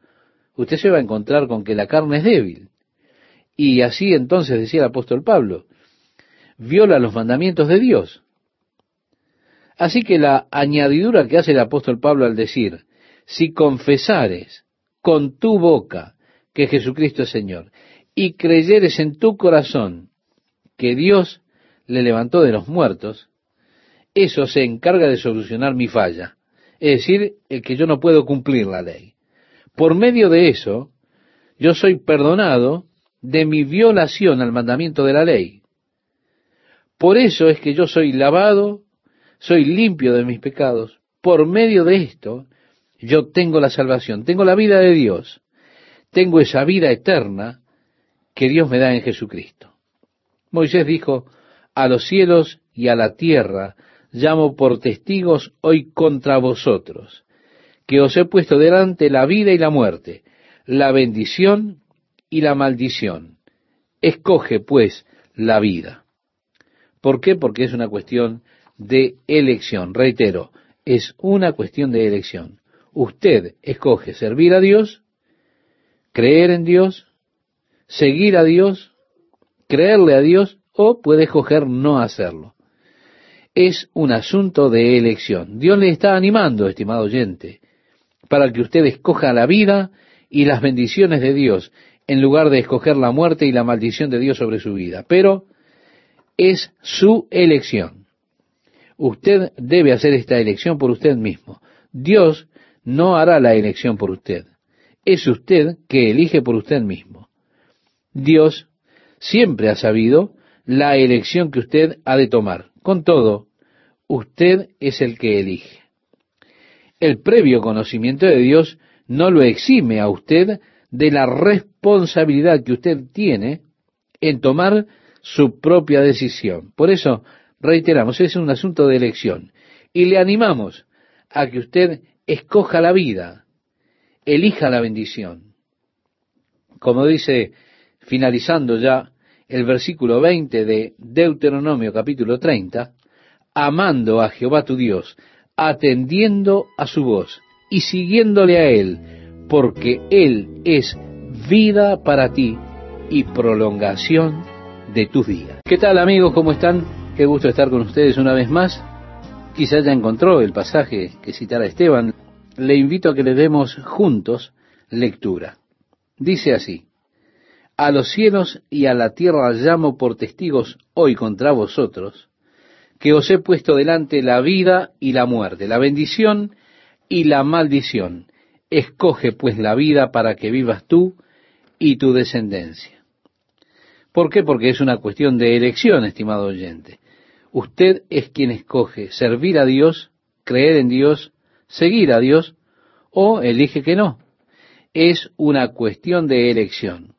S1: usted se va a encontrar con que la carne es débil. Y así entonces decía el apóstol Pablo, viola los mandamientos de Dios. Así que la añadidura que hace el apóstol Pablo al decir, si confesares con tu boca que Jesucristo es Señor y creyeres en tu corazón que Dios le levantó de los muertos, eso se encarga de solucionar mi falla, es decir, el que yo no puedo cumplir la ley. Por medio de eso, yo soy perdonado de mi violación al mandamiento de la ley. Por eso es que yo soy lavado, soy limpio de mis pecados. Por medio de esto, yo tengo la salvación, tengo la vida de Dios, tengo esa vida eterna que Dios me da en Jesucristo. Moisés dijo, a los cielos y a la tierra llamo por testigos hoy contra vosotros, que os he puesto delante la vida y la muerte, la bendición y la maldición. Escoge, pues, la vida. ¿Por qué? Porque es una cuestión de elección. Reitero, es una cuestión de elección. Usted escoge servir a Dios, creer en Dios, seguir a Dios, creerle a Dios, o puede escoger no hacerlo. Es un asunto de elección. Dios le está animando, estimado oyente, para que usted escoja la vida y las bendiciones de Dios en lugar de escoger la muerte y la maldición de Dios sobre su vida. Pero es su elección. Usted debe hacer esta elección por usted mismo. Dios no hará la elección por usted. Es usted que elige por usted mismo. Dios siempre ha sabido la elección que usted ha de tomar. Con todo, usted es el que elige. El previo conocimiento de Dios no lo exime a usted de la responsabilidad que usted tiene en tomar su propia decisión. Por eso, reiteramos, es un asunto de elección. Y le animamos a que usted escoja la vida, elija la bendición. Como dice, finalizando ya el versículo 20 de Deuteronomio capítulo 30, amando a Jehová tu Dios, atendiendo a su voz y siguiéndole a Él, porque Él es vida para ti y prolongación de tus días. ¿Qué tal amigos? ¿Cómo están? Qué gusto estar con ustedes una vez más. Quizá ya encontró el pasaje que citara Esteban. Le invito a que le demos juntos lectura. Dice así, a los cielos y a la tierra llamo por testigos hoy contra vosotros, que os he puesto delante la vida y la muerte, la bendición y la maldición. Escoge pues la vida para que vivas tú y tu descendencia. ¿Por qué? Porque es una cuestión de elección, estimado oyente. Usted es quien escoge servir a Dios, creer en Dios, seguir a Dios, o elige que no. Es una cuestión de elección.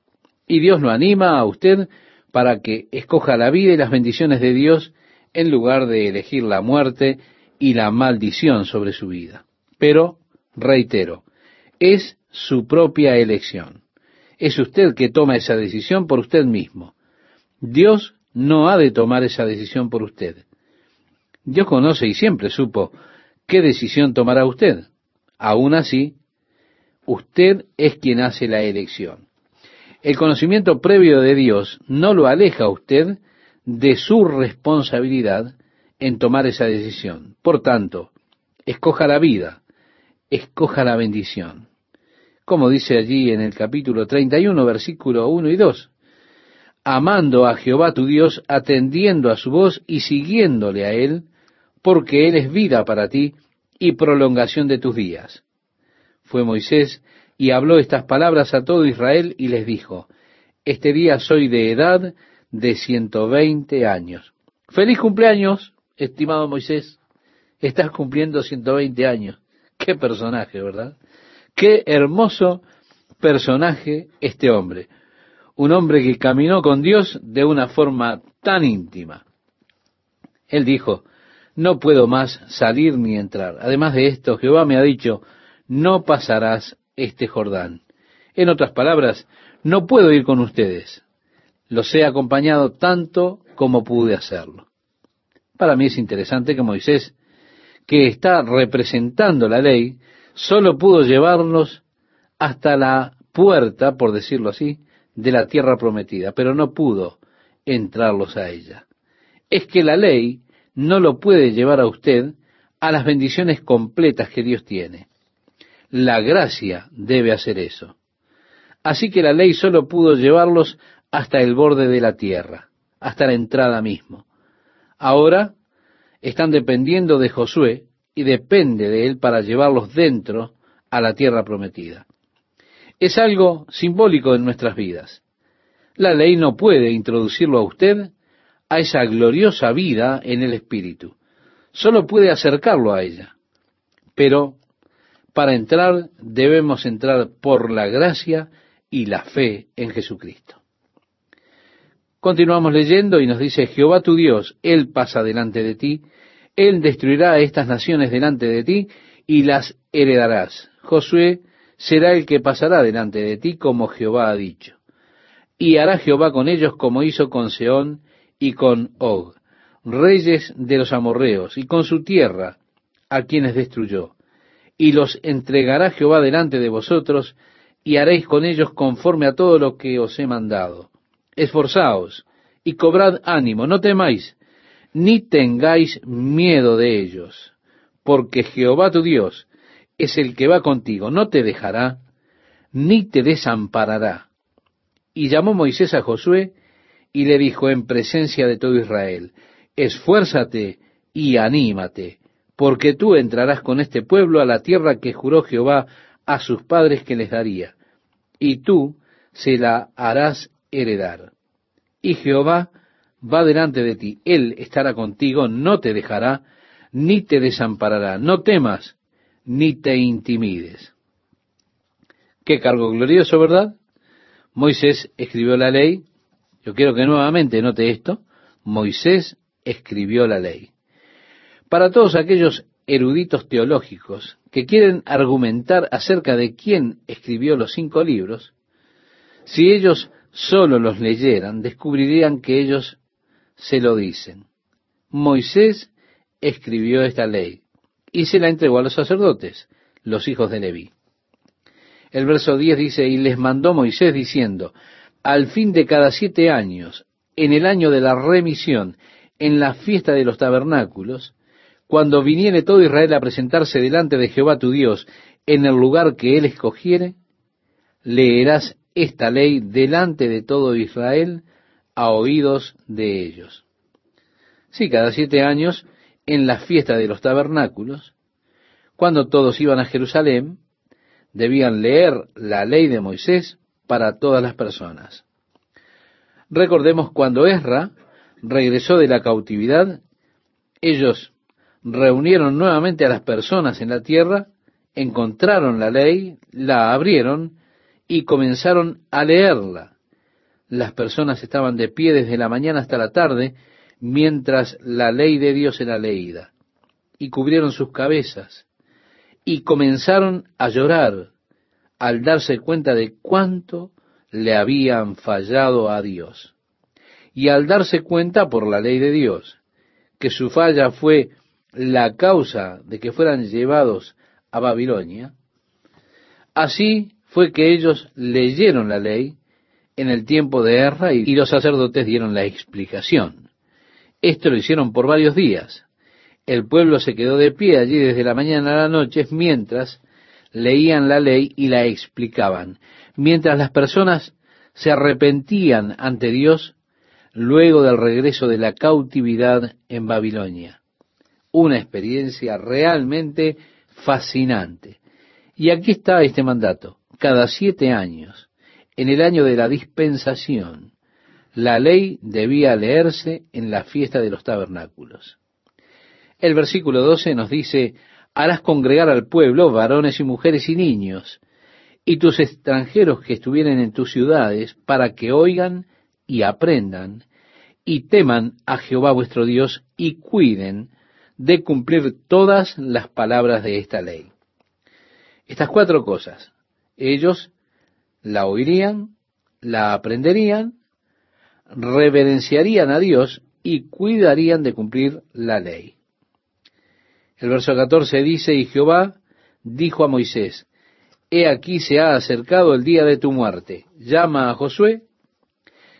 S1: Y Dios lo anima a usted para que escoja la vida y las bendiciones de Dios en lugar de elegir la muerte y la maldición sobre su vida. Pero, reitero, es su propia elección. Es usted que toma esa decisión por usted mismo. Dios no ha de tomar esa decisión por usted. Dios conoce y siempre supo qué decisión tomará usted. Aún así, usted es quien hace la elección. El conocimiento previo de Dios no lo aleja a usted de su responsabilidad en tomar esa decisión. Por tanto, escoja la vida, escoja la bendición. Como dice allí en el capítulo 31, versículo 1 y 2. amando a Jehová tu Dios, atendiendo a su voz y siguiéndole a él, porque él es vida para ti y prolongación de tus días. Fue Moisés y habló estas palabras a todo Israel y les dijo, Este día soy de edad de ciento veinte años. Feliz cumpleaños, estimado Moisés. Estás cumpliendo ciento veinte años. Qué personaje, ¿verdad? Qué hermoso personaje este hombre. Un hombre que caminó con Dios de una forma tan íntima. Él dijo, no puedo más salir ni entrar. Además de esto, Jehová me ha dicho, no pasarás este Jordán. En otras palabras, no puedo ir con ustedes. Los he acompañado tanto como pude hacerlo. Para mí es interesante que Moisés, que está representando la ley, solo pudo llevarlos hasta la puerta, por decirlo así, de la tierra prometida, pero no pudo entrarlos a ella. Es que la ley no lo puede llevar a usted a las bendiciones completas que Dios tiene. La gracia debe hacer eso. Así que la ley solo pudo llevarlos hasta el borde de la tierra, hasta la entrada mismo. Ahora están dependiendo de Josué y depende de él para llevarlos dentro a la tierra prometida. Es algo simbólico en nuestras vidas. La ley no puede introducirlo a usted a esa gloriosa vida en el Espíritu. Solo puede acercarlo a ella. Pero para entrar debemos entrar por la gracia y la fe en Jesucristo. Continuamos leyendo y nos dice, Jehová tu Dios, Él pasa delante de ti, Él destruirá a estas naciones delante de ti y las heredarás. Josué será el que pasará delante de ti como Jehová ha dicho. Y hará Jehová con ellos como hizo con Seón y con Og, reyes de los amorreos, y con su tierra, a quienes destruyó. Y los entregará Jehová delante de vosotros, y haréis con ellos conforme a todo lo que os he mandado. Esforzaos y cobrad ánimo, no temáis, ni tengáis miedo de ellos, porque Jehová tu Dios es el que va contigo, no te dejará, ni te desamparará. Y llamó Moisés a Josué, y le dijo en presencia de todo Israel, esfuérzate y anímate, porque tú entrarás con este pueblo a la tierra que juró Jehová a sus padres que les daría, y tú se la harás heredar. Y Jehová va delante de ti, Él estará contigo, no te dejará, ni te desamparará, no temas, ni te intimides. Qué cargo glorioso, ¿verdad? Moisés escribió la ley, yo quiero que nuevamente note esto. Moisés escribió la ley. Para todos aquellos eruditos teológicos que quieren argumentar acerca de quién escribió los cinco libros, si ellos solo los leyeran, descubrirían que ellos se lo dicen. Moisés escribió esta ley y se la entregó a los sacerdotes, los hijos de Leví. El verso 10 dice, y les mandó Moisés diciendo, al fin de cada siete años, en el año de la remisión, en la fiesta de los tabernáculos, cuando viniere todo Israel a presentarse delante de Jehová tu Dios en el lugar que él escogiere, leerás esta ley delante de todo Israel a oídos de ellos. Sí, cada siete años, en la fiesta de los tabernáculos, cuando todos iban a Jerusalén, debían leer la ley de Moisés para todas las personas. Recordemos cuando Ezra regresó de la cautividad, ellos reunieron nuevamente a las personas en la tierra, encontraron la ley, la abrieron y comenzaron a leerla. Las personas estaban de pie desde la mañana hasta la tarde mientras la ley de Dios era leída, y cubrieron sus cabezas, y comenzaron a llorar al darse cuenta de cuánto le habían fallado a Dios. Y al darse cuenta por la ley de Dios que su falla fue la causa de que fueran llevados a Babilonia, así fue que ellos leyeron la ley en el tiempo de Erra y los sacerdotes dieron la explicación. Esto lo hicieron por varios días. El pueblo se quedó de pie allí desde la mañana a la noche mientras leían la ley y la explicaban. Mientras las personas se arrepentían ante Dios luego del regreso de la cautividad en Babilonia. Una experiencia realmente fascinante. Y aquí está este mandato. Cada siete años, en el año de la dispensación, la ley debía leerse en la fiesta de los tabernáculos. El versículo 12 nos dice, harás congregar al pueblo, varones y mujeres y niños, y tus extranjeros que estuvieren en tus ciudades, para que oigan y aprendan, y teman a Jehová vuestro Dios, y cuiden de cumplir todas las palabras de esta ley. Estas cuatro cosas, ellos la oirían, la aprenderían, reverenciarían a Dios y cuidarían de cumplir la ley. El verso 14 dice, y Jehová dijo a Moisés, He aquí se ha acercado el día de tu muerte. Llama a Josué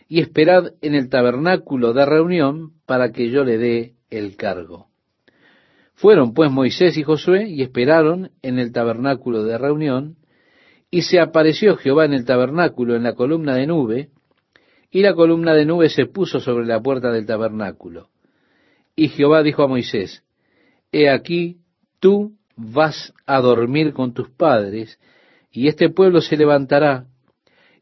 S1: y esperad en el tabernáculo de reunión para que yo le dé el cargo. Fueron pues Moisés y Josué y esperaron en el tabernáculo de reunión, y se apareció Jehová en el tabernáculo en la columna de nube, y la columna de nube se puso sobre la puerta del tabernáculo. Y Jehová dijo a Moisés, He aquí, tú vas a dormir con tus padres, y este pueblo se levantará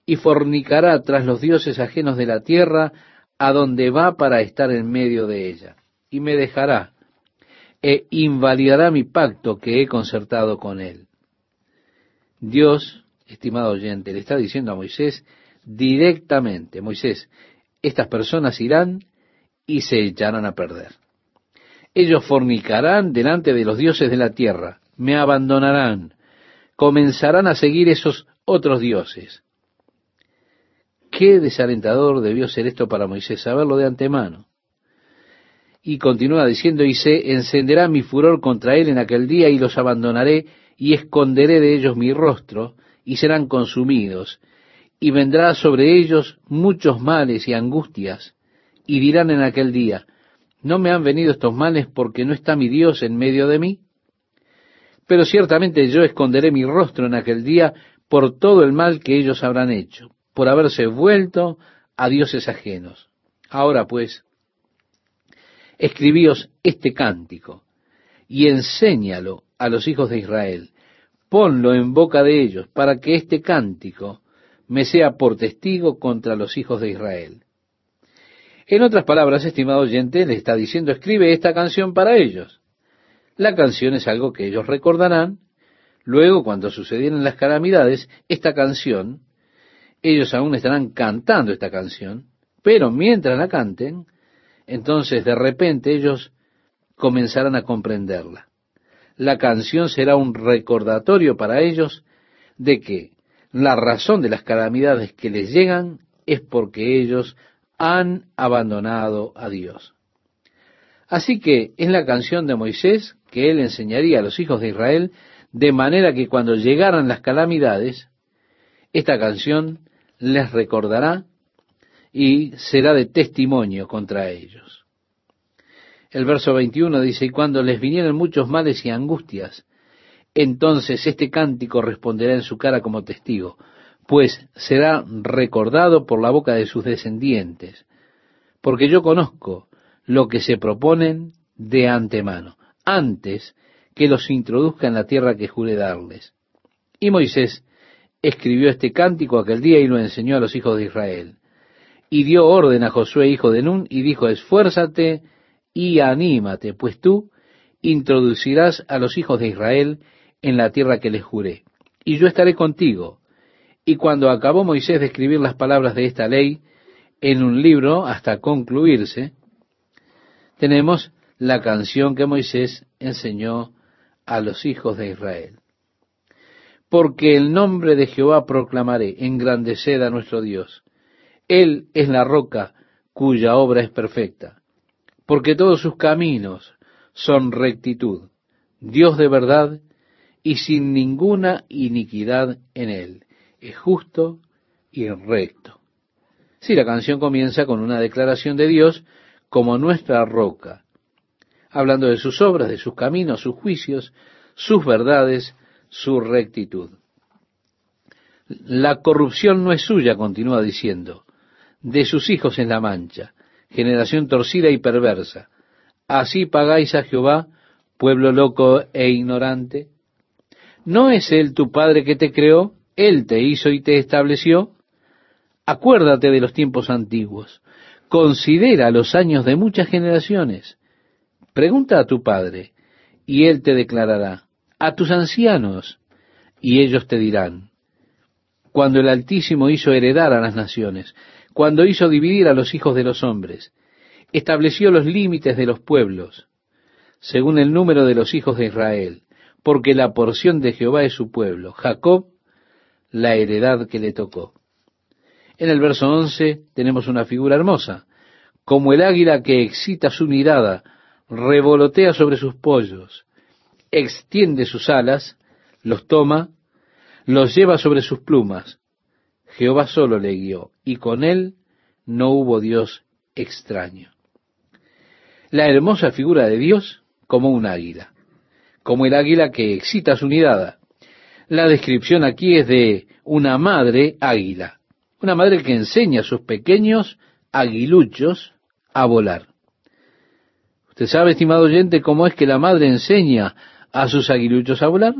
S1: y fornicará tras los dioses ajenos de la tierra, a donde va para estar en medio de ella, y me dejará, e invalidará mi pacto que he concertado con él. Dios, estimado oyente, le está diciendo a Moisés directamente, Moisés, estas personas irán y se echarán a perder. Ellos fornicarán delante de los dioses de la tierra, me abandonarán, comenzarán a seguir esos otros dioses. Qué desalentador debió ser esto para Moisés, saberlo de antemano. Y continúa diciendo, y se encenderá mi furor contra él en aquel día y los abandonaré y esconderé de ellos mi rostro y serán consumidos. Y vendrá sobre ellos muchos males y angustias y dirán en aquel día, ¿no me han venido estos males porque no está mi Dios en medio de mí? Pero ciertamente yo esconderé mi rostro en aquel día por todo el mal que ellos habrán hecho, por haberse vuelto a dioses ajenos. Ahora pues, escribíos este cántico y enséñalo a los hijos de Israel. Ponlo en boca de ellos para que este cántico me sea por testigo contra los hijos de Israel. En otras palabras, estimado oyente, le está diciendo, escribe esta canción para ellos. La canción es algo que ellos recordarán. Luego, cuando sucedieran las calamidades, esta canción, ellos aún estarán cantando esta canción, pero mientras la canten, entonces de repente ellos comenzarán a comprenderla. La canción será un recordatorio para ellos de que la razón de las calamidades que les llegan es porque ellos han abandonado a Dios. Así que es la canción de Moisés que él enseñaría a los hijos de Israel, de manera que cuando llegaran las calamidades, esta canción les recordará y será de testimonio contra ellos. El verso 21 dice, y cuando les vinieron muchos males y angustias, entonces este cántico responderá en su cara como testigo, pues será recordado por la boca de sus descendientes, porque yo conozco lo que se proponen de antemano, antes que los introduzca en la tierra que jure darles. Y Moisés escribió este cántico aquel día y lo enseñó a los hijos de Israel. Y dio orden a Josué, hijo de Nun, y dijo, esfuérzate y anímate, pues tú introducirás a los hijos de Israel en la tierra que les juré. Y yo estaré contigo, y cuando acabó Moisés de escribir las palabras de esta ley en un libro hasta concluirse, tenemos la canción que Moisés enseñó a los hijos de Israel. Porque el nombre de Jehová proclamaré, engrandeced a nuestro Dios. Él es la roca cuya obra es perfecta. Porque todos sus caminos son rectitud, Dios de verdad y sin ninguna iniquidad en él es justo y recto. Si la canción comienza con una declaración de Dios como nuestra roca, hablando de sus obras, de sus caminos, sus juicios, sus verdades, su rectitud. La corrupción no es suya, continúa diciendo, de sus hijos en la mancha. generación torcida y perversa. Así pagáis a Jehová, pueblo loco e ignorante. ¿No es Él tu Padre que te creó? Él te hizo y te estableció. Acuérdate de los tiempos antiguos. Considera los años de muchas generaciones. Pregunta a tu Padre, y Él te declarará. A tus ancianos, y ellos te dirán. Cuando el Altísimo hizo heredar a las naciones, cuando hizo dividir a los hijos de los hombres, estableció los límites de los pueblos, según el número de los hijos de Israel, porque la porción de Jehová es su pueblo, Jacob la heredad que le tocó. En el verso 11 tenemos una figura hermosa, como el águila que excita su mirada, revolotea sobre sus pollos, extiende sus alas, los toma, los lleva sobre sus plumas. Jehová solo le guió, y con él no hubo Dios extraño. La hermosa figura de Dios como un águila, como el águila que excita su mirada. La descripción aquí es de una madre águila, una madre que enseña a sus pequeños aguiluchos a volar. ¿Usted sabe, estimado oyente, cómo es que la madre enseña a sus aguiluchos a volar?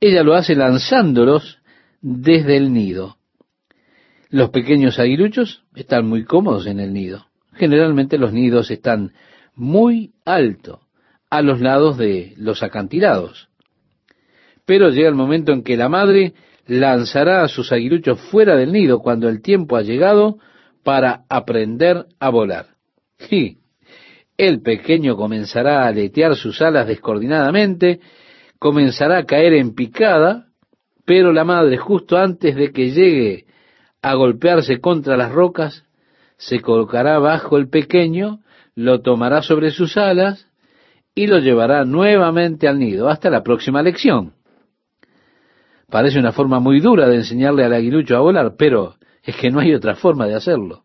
S1: Ella lo hace lanzándolos desde el nido. Los pequeños aguiluchos están muy cómodos en el nido. Generalmente los nidos están muy alto a los lados de los acantilados. Pero llega el momento en que la madre lanzará a sus aguiluchos fuera del nido cuando el tiempo ha llegado para aprender a volar. Y el pequeño comenzará a aletear sus alas descoordinadamente, comenzará a caer en picada, pero la madre justo antes de que llegue a golpearse contra las rocas, se colocará bajo el pequeño, lo tomará sobre sus alas y lo llevará nuevamente al nido hasta la próxima lección. Parece una forma muy dura de enseñarle al aguilucho a volar, pero es que no hay otra forma de hacerlo.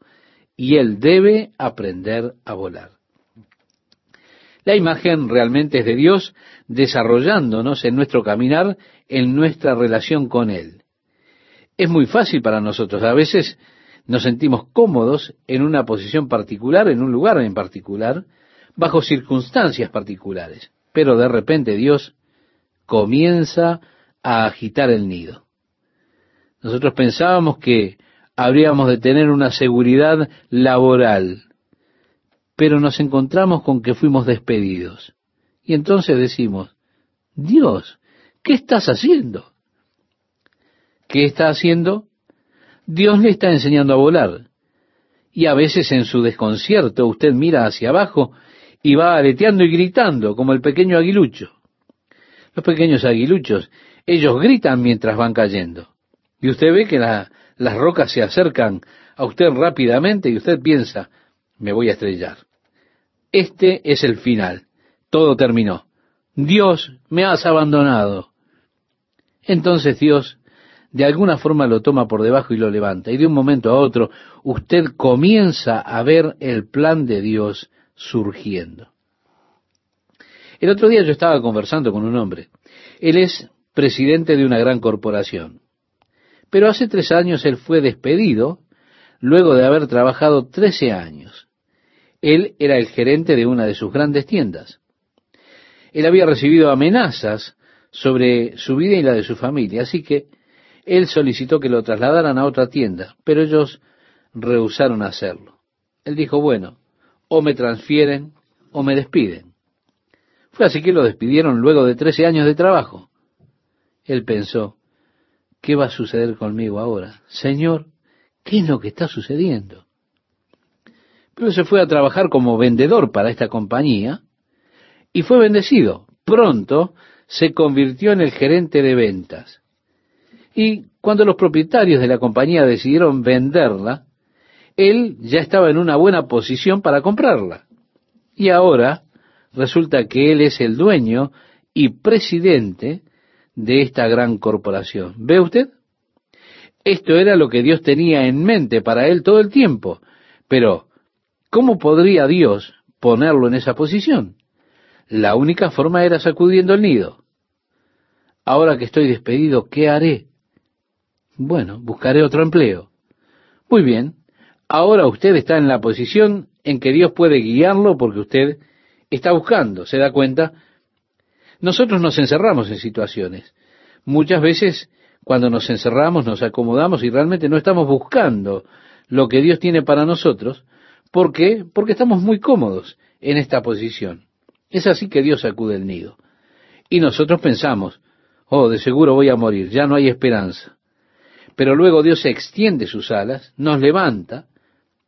S1: Y él debe aprender a volar. La imagen realmente es de Dios desarrollándonos en nuestro caminar, en nuestra relación con Él. Es muy fácil para nosotros. A veces nos sentimos cómodos en una posición particular, en un lugar en particular, bajo circunstancias particulares. Pero de repente Dios comienza a agitar el nido. Nosotros pensábamos que habríamos de tener una seguridad laboral, pero nos encontramos con que fuimos despedidos. Y entonces decimos, Dios, ¿qué estás haciendo? ¿Qué está haciendo? Dios le está enseñando a volar. Y a veces en su desconcierto usted mira hacia abajo y va aleteando y gritando como el pequeño aguilucho. Los pequeños aguiluchos ellos gritan mientras van cayendo. Y usted ve que las rocas se acercan a usted rápidamente y usted piensa, me voy a estrellar. Este es el final. Todo terminó. Dios, me has abandonado. Entonces Dios de alguna forma lo toma por debajo y lo levanta. Y de un momento a otro usted comienza a ver el plan de Dios surgiendo. El otro día yo estaba conversando con un hombre. Él es presidente de una gran corporación. Pero hace tres años él fue despedido luego de haber trabajado trece años. Él era el gerente de una de sus grandes tiendas. Él había recibido amenazas sobre su vida y la de su familia, así que él solicitó que lo trasladaran a otra tienda, pero ellos rehusaron hacerlo. Él dijo, bueno, o me transfieren o me despiden. Fue así que lo despidieron luego de trece años de trabajo. Él pensó, ¿qué va a suceder conmigo ahora? Señor, ¿qué es lo que está sucediendo? Pero se fue a trabajar como vendedor para esta compañía y fue bendecido. Pronto se convirtió en el gerente de ventas. Y cuando los propietarios de la compañía decidieron venderla, él ya estaba en una buena posición para comprarla. Y ahora resulta que él es el dueño y presidente de esta gran corporación. ¿Ve usted? Esto era lo que Dios tenía en mente para él todo el tiempo. Pero, ¿cómo podría Dios ponerlo en esa posición? La única forma era sacudiendo el nido. Ahora que estoy despedido, ¿qué haré? Bueno, buscaré otro empleo. Muy bien, ahora usted está en la posición en que Dios puede guiarlo porque usted está buscando, ¿se da cuenta? Nosotros nos encerramos en situaciones. Muchas veces cuando nos encerramos nos acomodamos y realmente no estamos buscando lo que Dios tiene para nosotros. ¿Por qué? Porque estamos muy cómodos en esta posición. Es así que Dios sacude el nido. Y nosotros pensamos, oh, de seguro voy a morir, ya no hay esperanza. Pero luego Dios extiende sus alas, nos levanta,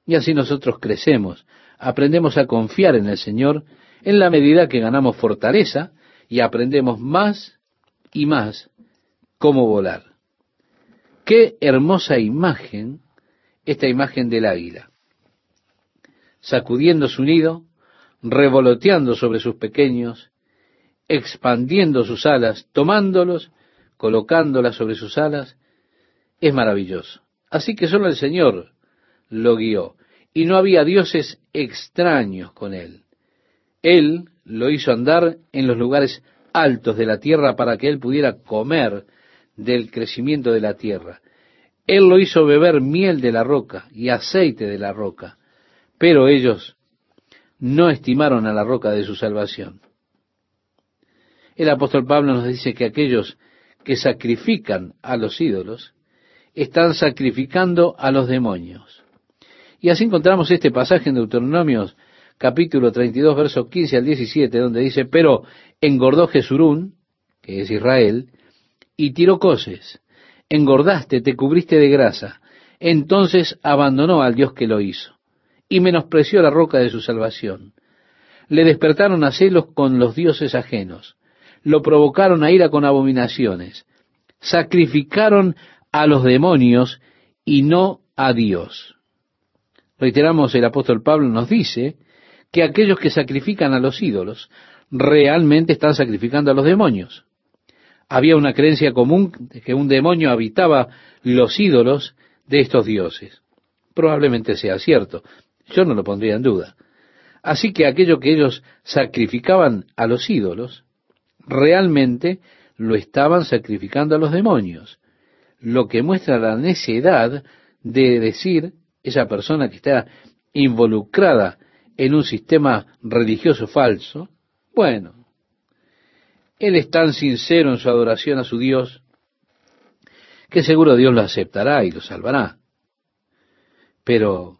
S1: y así nosotros crecemos, aprendemos a confiar en el Señor en la medida que ganamos fortaleza y aprendemos más y más cómo volar. Qué hermosa imagen esta imagen del águila, sacudiendo su nido, revoloteando sobre sus pequeños, expandiendo sus alas, tomándolos, colocándolas sobre sus alas, es maravilloso. Así que solo el Señor lo guió, y no había dioses extraños con él. Él lo hizo andar en los lugares altos de la tierra para que él pudiera comer del crecimiento de la tierra. Él lo hizo beber miel de la roca y aceite de la roca, pero ellos no estimaron a la roca de su salvación. El apóstol Pablo nos dice que aquellos que sacrifican a los ídolos están sacrificando a los demonios. Y así encontramos este pasaje en Deuteronomios capítulo 32, versos 15 al 17, donde dice, pero engordó Jesurún, que es Israel, y tiró coces, engordaste, te cubriste de grasa, entonces abandonó al Dios que lo hizo, y menospreció la roca de su salvación. Le despertaron a celos con los dioses ajenos, lo provocaron a ira con abominaciones, sacrificaron a los demonios y no a Dios. Reiteramos, el apóstol Pablo nos dice que aquellos que sacrifican a los ídolos realmente están sacrificando a los demonios. Había una creencia común de que un demonio habitaba los ídolos de estos dioses. Probablemente sea cierto. Yo no lo pondría en duda. Así que aquello que ellos sacrificaban a los ídolos realmente lo estaban sacrificando a los demonios, lo que muestra la necedad de decir esa persona que está involucrada en un sistema religioso falso, bueno, él es tan sincero en su adoración a su Dios que seguro Dios lo aceptará y lo salvará. Pero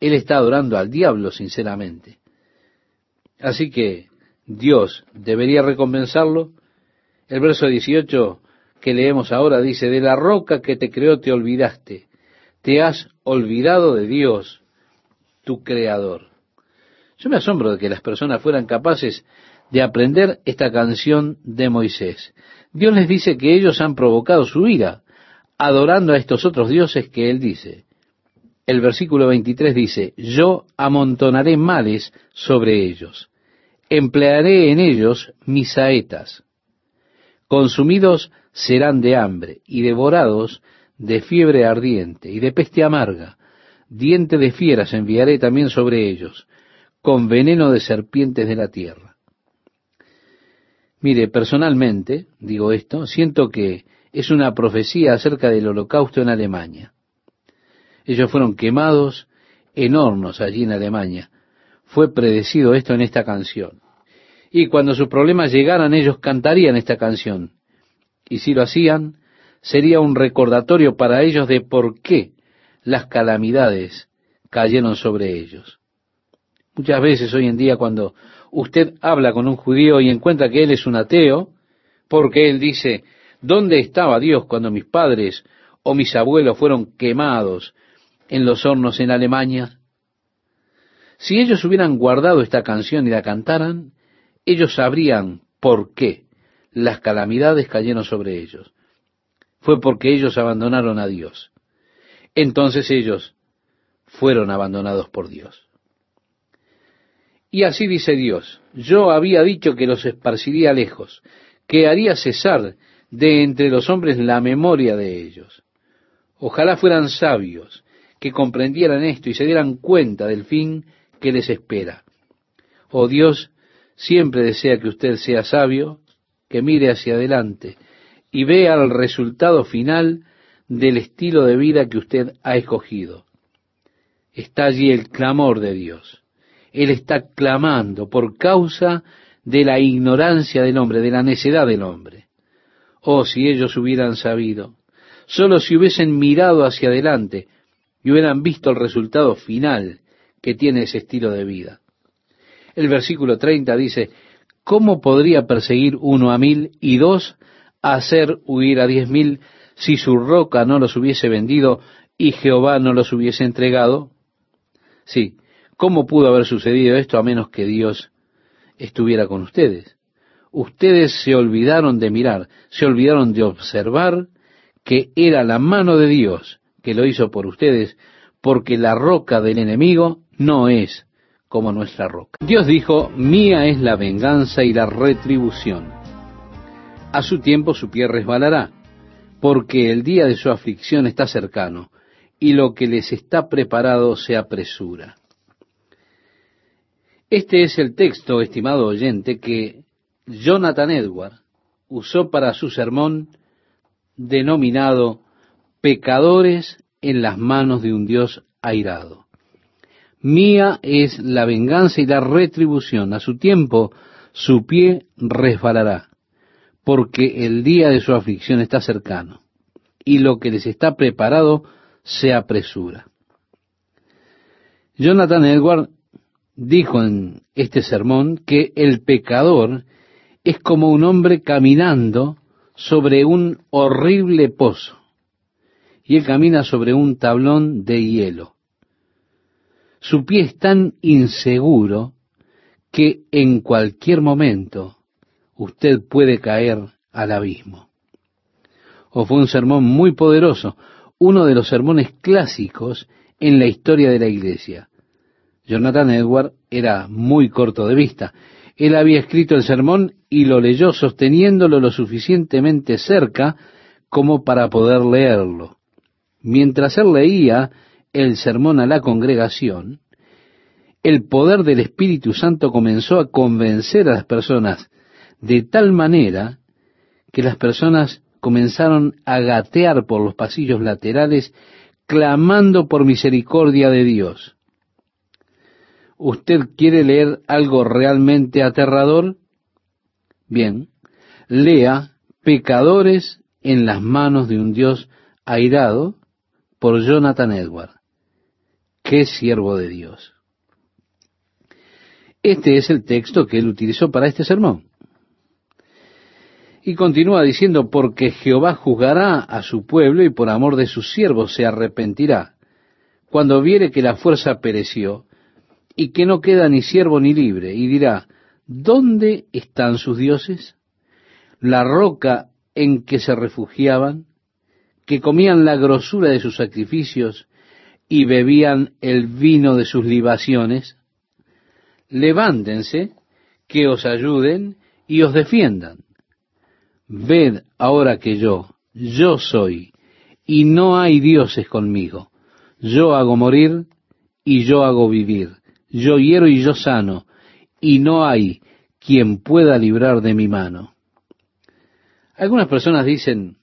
S1: él está adorando al diablo sinceramente. Así que Dios debería recompensarlo. El verso 18 que leemos ahora dice, de la roca que te creó te olvidaste, te has olvidado de Dios, tu creador. Yo me asombro de que las personas fueran capaces de aprender esta canción de Moisés. Dios les dice que ellos han provocado su ira, adorando a estos otros dioses que él dice. El versículo 23 dice, yo amontonaré males sobre ellos emplearé en ellos mis saetas. Consumidos serán de hambre y devorados de fiebre ardiente y de peste amarga. Diente de fieras enviaré también sobre ellos, con veneno de serpientes de la tierra. Mire, personalmente, digo esto, siento que es una profecía acerca del holocausto en Alemania. Ellos fueron quemados en hornos allí en Alemania, fue predecido esto en esta canción. Y cuando sus problemas llegaran, ellos cantarían esta canción. Y si lo hacían, sería un recordatorio para ellos de por qué las calamidades cayeron sobre ellos. Muchas veces hoy en día cuando usted habla con un judío y encuentra que él es un ateo, porque él dice, ¿dónde estaba Dios cuando mis padres o mis abuelos fueron quemados en los hornos en Alemania? Si ellos hubieran guardado esta canción y la cantaran, ellos sabrían por qué las calamidades cayeron sobre ellos. Fue porque ellos abandonaron a Dios. Entonces ellos fueron abandonados por Dios. Y así dice Dios, yo había dicho que los esparciría lejos, que haría cesar de entre los hombres la memoria de ellos. Ojalá fueran sabios, que comprendieran esto y se dieran cuenta del fin que les espera. Oh Dios, siempre desea que usted sea sabio, que mire hacia adelante y vea el resultado final del estilo de vida que usted ha escogido. está allí el clamor de Dios. Él está clamando por causa de la ignorancia del hombre, de la necedad del hombre. Oh, si ellos hubieran sabido, solo si hubiesen mirado hacia adelante y hubieran visto el resultado final que tiene ese estilo de vida. El versículo 30 dice, ¿cómo podría perseguir uno a mil y dos hacer huir a diez mil si su roca no los hubiese vendido y Jehová no los hubiese entregado? Sí, ¿cómo pudo haber sucedido esto a menos que Dios estuviera con ustedes? Ustedes se olvidaron de mirar, se olvidaron de observar que era la mano de Dios que lo hizo por ustedes, porque la roca del enemigo no es como nuestra roca. Dios dijo, mía es la venganza y la retribución. A su tiempo su pie resbalará, porque el día de su aflicción está cercano, y lo que les está preparado se apresura. Este es el texto, estimado oyente, que Jonathan Edward usó para su sermón denominado Pecadores en las manos de un Dios airado. Mía es la venganza y la retribución. A su tiempo su pie resbalará, porque el día de su aflicción está cercano, y lo que les está preparado se apresura. Jonathan Edward dijo en este sermón que el pecador es como un hombre caminando sobre un horrible pozo, y él camina sobre un tablón de hielo. Su pie es tan inseguro que en cualquier momento usted puede caer al abismo. O fue un sermón muy poderoso, uno de los sermones clásicos en la historia de la iglesia. Jonathan Edward era muy corto de vista. Él había escrito el sermón y lo leyó sosteniéndolo lo suficientemente cerca como para poder leerlo. Mientras él leía el sermón a la congregación, el poder del Espíritu Santo comenzó a convencer a las personas de tal manera que las personas comenzaron a gatear por los pasillos laterales clamando por misericordia de Dios. ¿Usted quiere leer algo realmente aterrador? Bien, lea Pecadores en las manos de un Dios airado por Jonathan Edward. ¡Qué siervo de Dios! Este es el texto que él utilizó para este sermón. Y continúa diciendo, porque Jehová juzgará a su pueblo y por amor de sus siervos se arrepentirá, cuando viere que la fuerza pereció y que no queda ni siervo ni libre, y dirá, ¿dónde están sus dioses? La roca en que se refugiaban, que comían la grosura de sus sacrificios y bebían el vino de sus libaciones. Levántense, que os ayuden y os defiendan. Ved ahora que yo, yo soy, y no hay dioses conmigo. Yo hago morir y yo hago vivir yo hiero y yo sano, y no hay quien pueda librar de mi mano. Algunas personas dicen,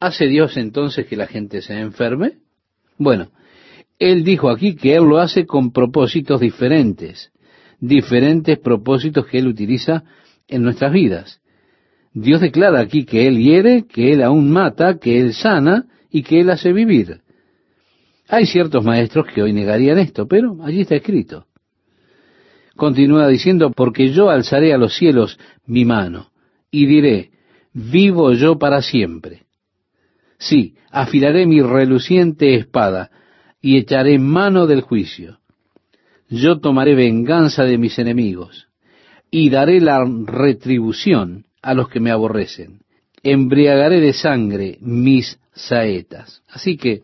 S1: ¿hace Dios entonces que la gente se enferme? Bueno, Él dijo aquí que Él lo hace con propósitos diferentes, diferentes propósitos que Él utiliza en nuestras vidas. Dios declara aquí que Él hiere, que Él aún mata, que Él sana y que Él hace vivir. Hay ciertos maestros que hoy negarían esto, pero allí está escrito. Continúa diciendo, porque yo alzaré a los cielos mi mano y diré, vivo yo para siempre. Sí, afilaré mi reluciente espada y echaré mano del juicio. Yo tomaré venganza de mis enemigos y daré la retribución a los que me aborrecen. Embriagaré de sangre mis saetas. Así que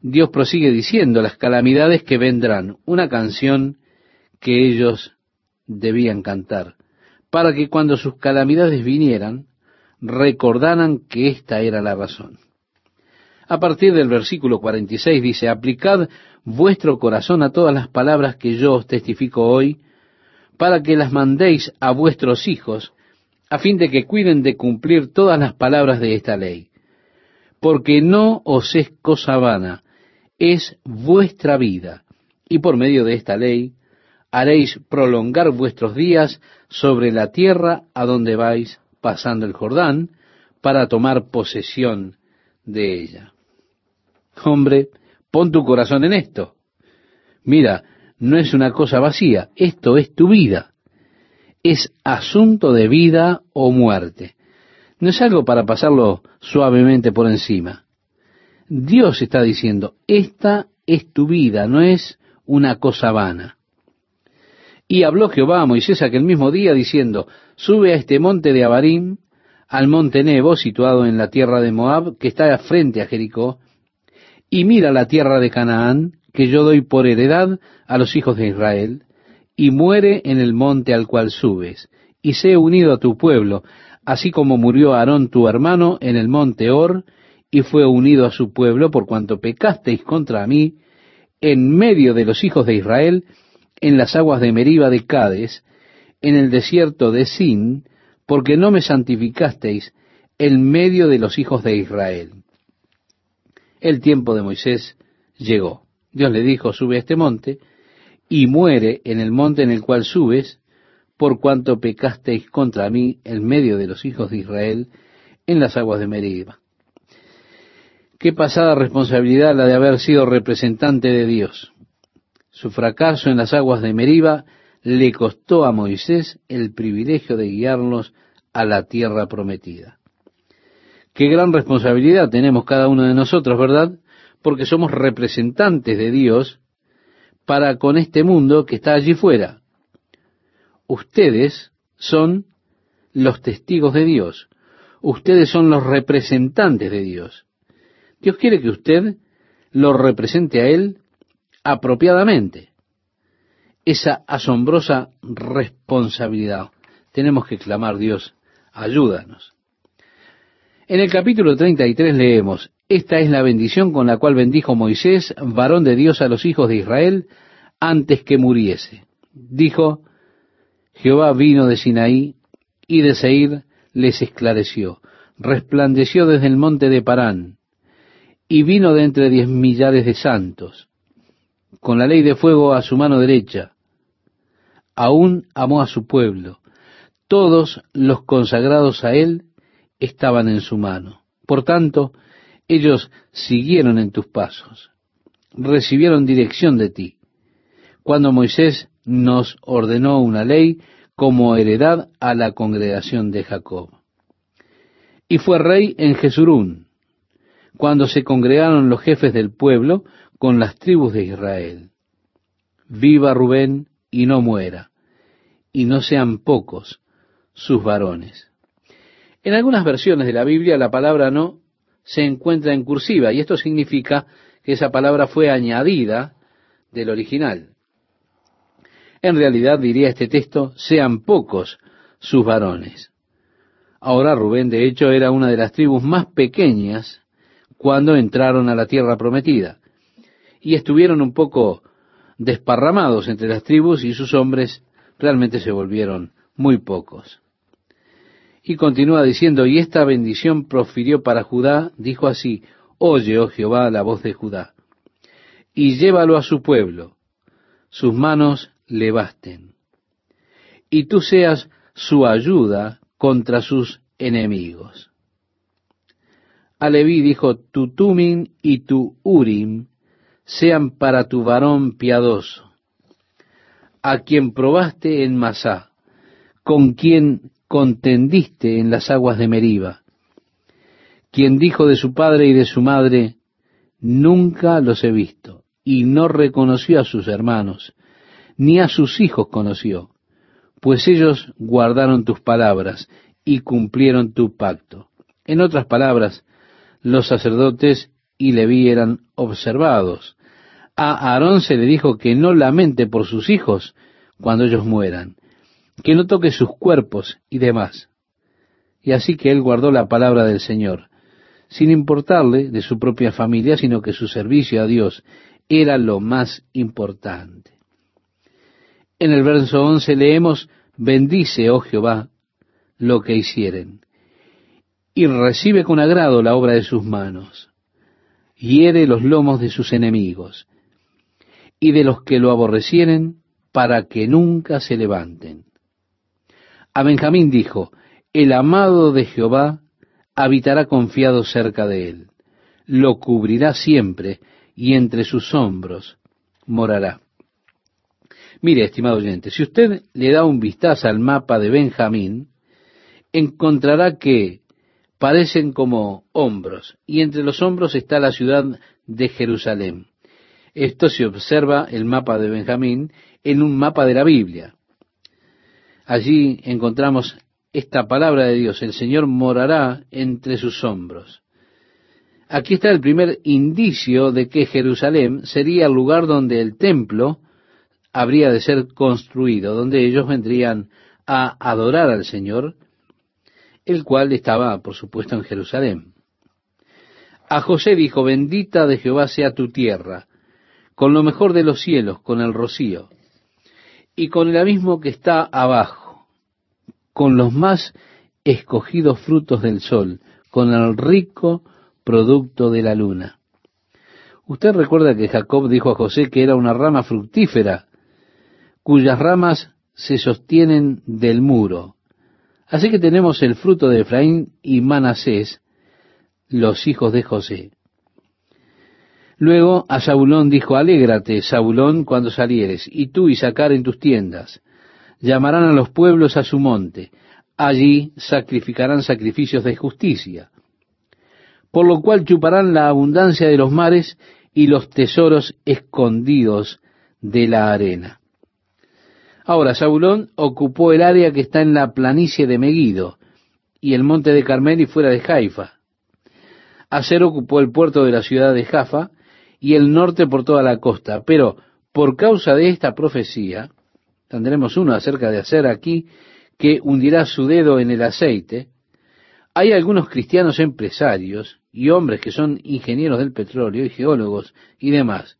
S1: Dios prosigue diciendo las calamidades que vendrán, una canción que ellos debían cantar, para que cuando sus calamidades vinieran, recordaran que esta era la razón. A partir del versículo 46 dice, aplicad vuestro corazón a todas las palabras que yo os testifico hoy, para que las mandéis a vuestros hijos, a fin de que cuiden de cumplir todas las palabras de esta ley. Porque no os es cosa vana es vuestra vida, y por medio de esta ley haréis prolongar vuestros días sobre la tierra a donde vais pasando el Jordán para tomar posesión de ella. Hombre, pon tu corazón en esto. Mira, no es una cosa vacía, esto es tu vida. Es asunto de vida o muerte. No es algo para pasarlo suavemente por encima. Dios está diciendo, esta es tu vida, no es una cosa vana. Y habló Jehová a Moisés aquel mismo día diciendo, sube a este monte de Abarim, al monte Nebo, situado en la tierra de Moab, que está frente a Jericó, y mira la tierra de Canaán, que yo doy por heredad a los hijos de Israel, y muere en el monte al cual subes, y sé unido a tu pueblo, así como murió Aarón tu hermano en el monte Or, y fue unido a su pueblo por cuanto pecasteis contra mí, en medio de los hijos de Israel, en las aguas de Meriba de Cades, en el desierto de Sin, porque no me santificasteis en medio de los hijos de Israel. El tiempo de Moisés llegó. Dios le dijo, sube a este monte, y muere en el monte en el cual subes, por cuanto pecasteis contra mí en medio de los hijos de Israel en las aguas de Meriba. Qué pasada responsabilidad la de haber sido representante de Dios. Su fracaso en las aguas de Meriba le costó a Moisés el privilegio de guiarlos a la tierra prometida. Qué gran responsabilidad tenemos cada uno de nosotros, ¿verdad? Porque somos representantes de Dios para con este mundo que está allí fuera. Ustedes son los testigos de Dios. Ustedes son los representantes de Dios. Dios quiere que usted lo represente a Él apropiadamente. Esa asombrosa responsabilidad. Tenemos que clamar, Dios, ayúdanos. En el capítulo 33 leemos, esta es la bendición con la cual bendijo Moisés, varón de Dios, a los hijos de Israel, antes que muriese. Dijo, Jehová vino de Sinaí y de Seir les esclareció, resplandeció desde el monte de Parán, y vino de entre diez millares de santos, con la ley de fuego a su mano derecha. Aún amó a su pueblo, todos los consagrados a él estaban en su mano. Por tanto, ellos siguieron en tus pasos, recibieron dirección de ti. Cuando Moisés nos ordenó una ley como heredad a la congregación de Jacob. Y fue rey en Jesurún, cuando se congregaron los jefes del pueblo con las tribus de Israel. Viva Rubén y no muera, y no sean pocos sus varones. En algunas versiones de la Biblia la palabra no se encuentra en cursiva y esto significa que esa palabra fue añadida del original. En realidad diría este texto, sean pocos sus varones. Ahora Rubén de hecho era una de las tribus más pequeñas cuando entraron a la tierra prometida y estuvieron un poco desparramados entre las tribus y sus hombres realmente se volvieron muy pocos. Y continúa diciendo, y esta bendición profirió para Judá, dijo así, oye, oh Jehová, la voz de Judá, y llévalo a su pueblo, sus manos le basten, y tú seas su ayuda contra sus enemigos. A Leví dijo, tu Tumin y tu Urim sean para tu varón piadoso, a quien probaste en Masá, con quien contendiste en las aguas de Meriba, quien dijo de su padre y de su madre, nunca los he visto, y no reconoció a sus hermanos, ni a sus hijos conoció, pues ellos guardaron tus palabras y cumplieron tu pacto. En otras palabras, los sacerdotes y Leví eran observados. A Aarón se le dijo que no lamente por sus hijos cuando ellos mueran, que no toque sus cuerpos y demás. Y así que él guardó la palabra del Señor, sin importarle de su propia familia, sino que su servicio a Dios era lo más importante. En el verso 11 leemos, bendice, oh Jehová, lo que hicieren, y recibe con agrado la obra de sus manos.
S2: hiere los lomos de sus enemigos, y de los que lo aborrecieren, para que nunca se levanten. A Benjamín dijo, el amado de Jehová habitará confiado cerca de él, lo cubrirá siempre, y entre sus hombros morará. Mire, estimado oyente, si usted le da un vistazo al mapa de Benjamín, encontrará que parecen como hombros, y entre los hombros está la ciudad de Jerusalén. Esto se observa el mapa de Benjamín en un mapa de la Biblia. Allí encontramos esta palabra de Dios, el Señor morará entre sus hombros. Aquí está el primer indicio de que Jerusalén sería el lugar donde el templo habría de ser construido, donde ellos vendrían a adorar al Señor, el cual estaba, por supuesto, en Jerusalén. A José dijo, bendita de Jehová sea tu tierra, con lo mejor de los cielos, con el rocío, y con el abismo que está abajo, con los más escogidos frutos del sol, con el rico producto de la luna. Usted recuerda que Jacob dijo a José que era una rama fructífera cuyas ramas se sostienen del muro. Así que tenemos el fruto de Efraín y Manasés, los hijos de José. Luego a Zabulón dijo, alégrate, Zabulón, cuando salieres, y tú y sacar en tus tiendas. Llamarán a los pueblos a su monte, allí sacrificarán sacrificios de justicia. Por lo cual chuparán la abundancia de los mares y los tesoros escondidos de la arena. Ahora, Zabulón ocupó el área que está en la planicie de Meguido y el monte de Carmel y fuera de Haifa. Aser ocupó el puerto de la ciudad de Jaffa y el norte por toda la costa. Pero por causa de esta profecía, tendremos uno acerca de Aser aquí, que hundirá su dedo en el aceite, hay algunos cristianos empresarios y hombres que son ingenieros del petróleo y geólogos y demás,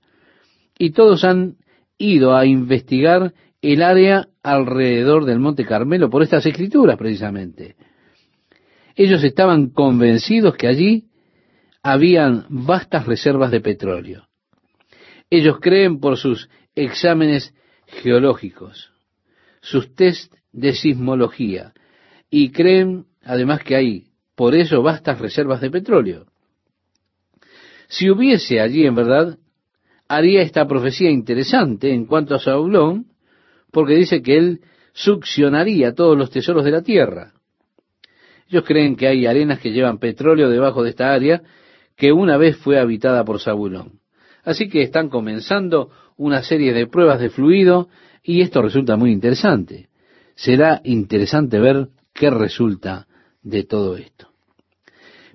S2: y todos han ido a investigar el área alrededor del Monte Carmelo por estas escrituras precisamente. Ellos estaban convencidos que allí habían vastas reservas de petróleo. Ellos creen por sus exámenes geológicos, sus test de sismología, y creen además que hay por eso vastas reservas de petróleo. Si hubiese allí en verdad, haría esta profecía interesante en cuanto a Saulón, porque dice que él succionaría todos los tesoros de la tierra. Ellos creen que hay arenas que llevan petróleo debajo de esta área que una vez fue habitada por Zabulón. Así que están comenzando una serie de pruebas de fluido y esto resulta muy interesante. Será interesante ver qué resulta de todo esto.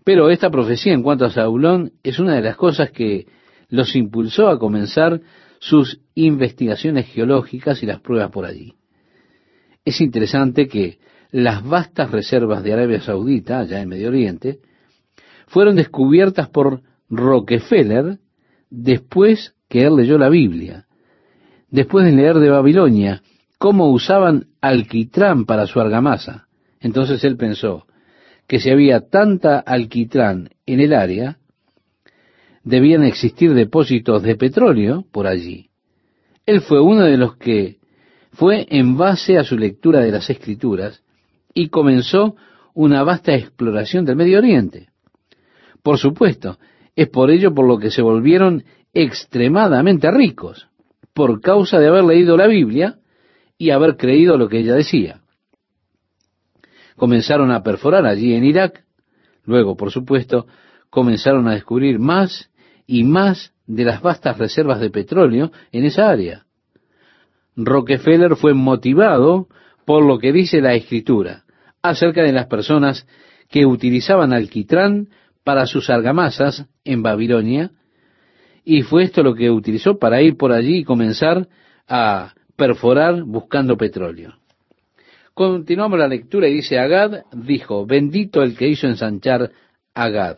S2: Pero esta profecía en cuanto a Zabulón es una de las cosas que los impulsó a comenzar sus investigaciones geológicas y las pruebas por allí. Es interesante que las vastas reservas de Arabia Saudita, allá en Medio Oriente, fueron descubiertas por Rockefeller después que él leyó la Biblia, después de leer de Babilonia cómo usaban alquitrán para su argamasa. Entonces él pensó que si había tanta alquitrán en el área, debían existir depósitos de petróleo por allí. Él fue uno de los que fue en base a su lectura de las escrituras y comenzó una vasta exploración del Medio Oriente. Por supuesto, es por ello por lo que se volvieron extremadamente ricos, por causa de haber leído la Biblia y haber creído lo que ella decía. Comenzaron a perforar allí en Irak, luego, por supuesto, comenzaron a descubrir más y más de las vastas reservas de petróleo en esa área. Rockefeller fue motivado por lo que dice la escritura acerca de las personas que utilizaban alquitrán para sus argamasas en Babilonia, y fue esto lo que utilizó para ir por allí y comenzar a perforar buscando petróleo. Continuamos la lectura y dice, Agad dijo, bendito el que hizo ensanchar Agad,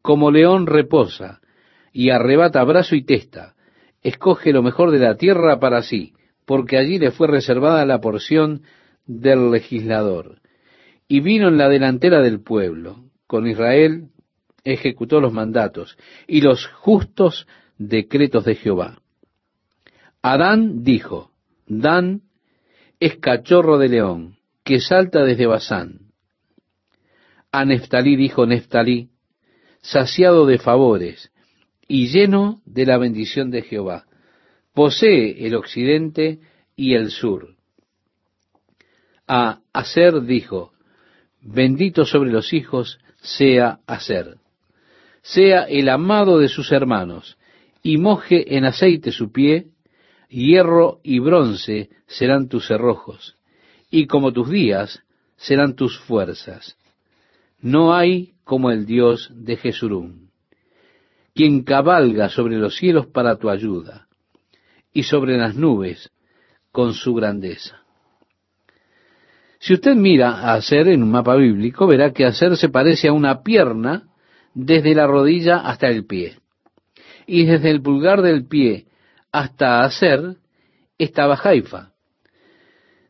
S2: como león reposa, y arrebata brazo y testa, escoge lo mejor de la tierra para sí, porque allí le fue reservada la porción del legislador. Y vino en la delantera del pueblo, con Israel ejecutó los mandatos y los justos decretos de Jehová. Adán dijo, Dan es cachorro de león, que salta desde Basán. A Neftalí dijo Neftalí, saciado de favores y lleno de la bendición de Jehová. Posee el occidente y el sur. A Aser dijo, bendito sobre los hijos sea Aser. Sea el amado de sus hermanos, y moje en aceite su pie, hierro y bronce serán tus cerrojos, y como tus días serán tus fuerzas. No hay como el Dios de Jesurún, quien cabalga sobre los cielos para tu ayuda, y sobre las nubes con su grandeza. Si usted mira a Aser en un mapa bíblico, verá que Aser se parece a una pierna desde la rodilla hasta el pie. Y desde el pulgar del pie hasta Aser estaba Haifa.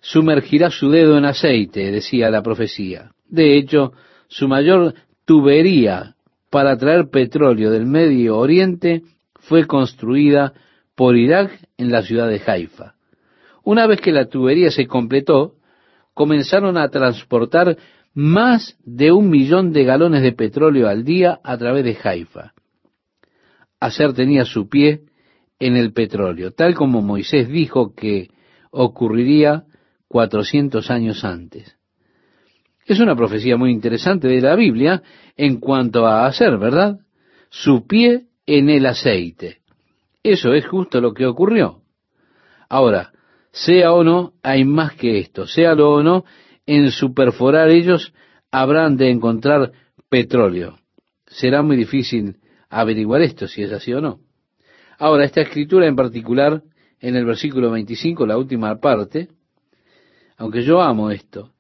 S2: Sumergirá su dedo en aceite, decía la profecía. De hecho, su mayor tubería para traer petróleo del Medio Oriente fue construida por Irak en la ciudad de Haifa. Una vez que la tubería se completó, comenzaron a transportar más de un millón de galones de petróleo al día a través de Haifa. Aser tenía su pie en el petróleo, tal como Moisés dijo que ocurriría cuatrocientos años antes. Es una profecía muy interesante de la Biblia en cuanto a hacer, ¿verdad? Su pie en el aceite. Eso es justo lo que ocurrió. Ahora, sea o no, hay más que esto. Séalo o no, en su perforar ellos habrán de encontrar petróleo. Será muy difícil averiguar esto, si es así o no. Ahora, esta escritura en particular, en el versículo 25, la última parte, aunque yo amo esto,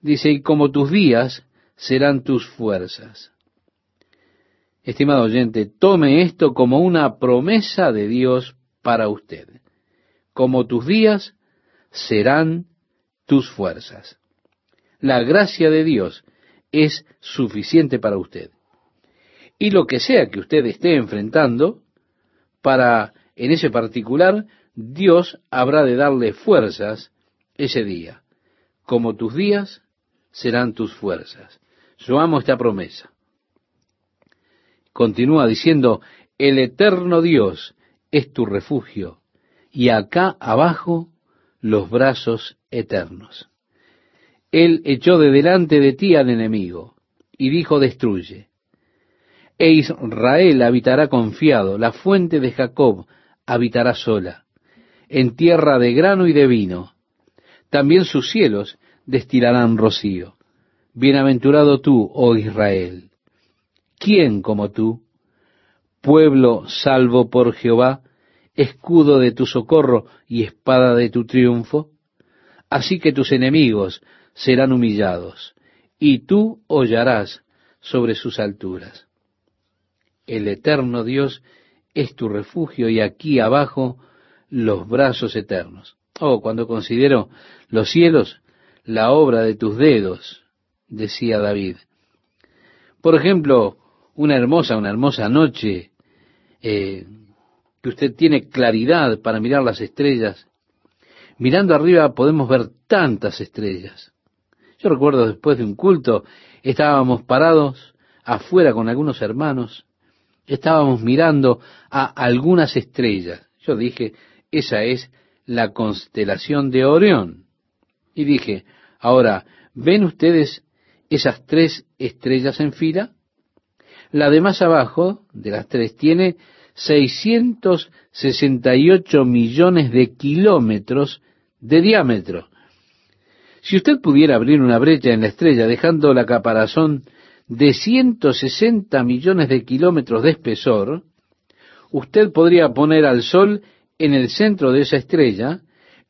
S2: dice, y como tus días serán tus fuerzas. Estimado oyente, tome esto como una promesa de Dios para usted como tus días serán tus fuerzas. La gracia de Dios es suficiente para usted. Y lo que sea que usted esté enfrentando, para en ese particular, Dios habrá de darle fuerzas ese día. Como tus días serán tus fuerzas. Yo amo esta promesa. Continúa diciendo, el eterno Dios es tu refugio y acá abajo los brazos eternos. Él echó de delante de ti al enemigo y dijo, destruye. E Israel habitará confiado, la fuente de Jacob habitará sola, en tierra de grano y de vino. También sus cielos destilarán rocío. Bienaventurado tú, oh Israel. ¿Quién como tú? Pueblo salvo por Jehová, escudo de tu socorro y espada de tu triunfo? Así que tus enemigos serán humillados, y tú hollarás sobre sus alturas. El eterno Dios es tu refugio y aquí abajo los brazos eternos. Oh, cuando considero los cielos, la obra de tus dedos, decía David. Por ejemplo, una hermosa, una hermosa noche, eh, que usted tiene claridad para mirar las estrellas. Mirando arriba podemos ver tantas estrellas. Yo recuerdo después de un culto, estábamos parados afuera con algunos hermanos, estábamos mirando a algunas estrellas. Yo dije, esa es la constelación de Orión. Y dije, ahora, ¿ven ustedes esas tres estrellas en fila? La de más abajo, de las tres, tiene 668 millones de kilómetros de diámetro. Si usted pudiera abrir una brecha en la estrella dejando la caparazón de 160 millones de kilómetros de espesor, usted podría poner al Sol en el centro de esa estrella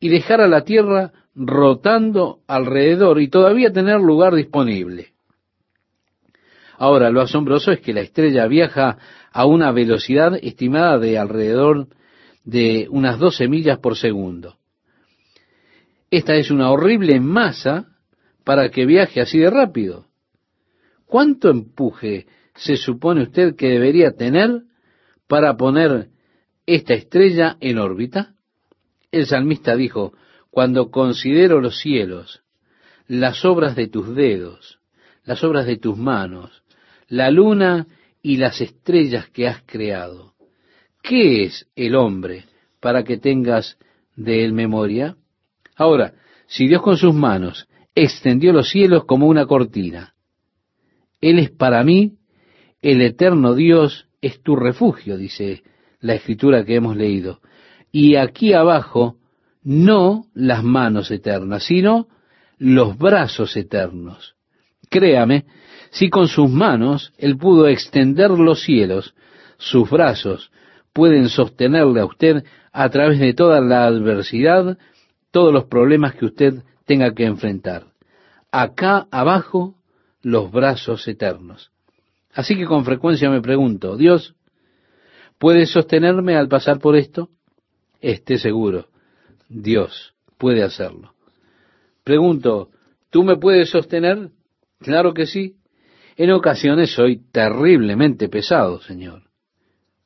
S2: y dejar a la Tierra rotando alrededor y todavía tener lugar disponible. Ahora, lo asombroso es que la estrella viaja a una velocidad estimada de alrededor de unas 12 millas por segundo. Esta es una horrible masa para que viaje así de rápido. ¿Cuánto empuje se supone usted que debería tener para poner esta estrella en órbita? El salmista dijo, cuando considero los cielos, las obras de tus dedos, las obras de tus manos, la luna y las estrellas que has creado. ¿Qué es el hombre para que tengas de él memoria? Ahora, si Dios con sus manos extendió los cielos como una cortina, Él es para mí el eterno Dios, es tu refugio, dice la escritura que hemos leído. Y aquí abajo, no las manos eternas, sino los brazos eternos. Créame, si con sus manos Él pudo extender los cielos, sus brazos pueden sostenerle a usted a través de toda la adversidad, todos los problemas que usted tenga que enfrentar. Acá abajo, los brazos eternos. Así que con frecuencia me pregunto, Dios, ¿puede sostenerme al pasar por esto? Esté seguro, Dios puede hacerlo. Pregunto, ¿tú me puedes sostener? Claro que sí. En ocasiones soy terriblemente pesado, Señor.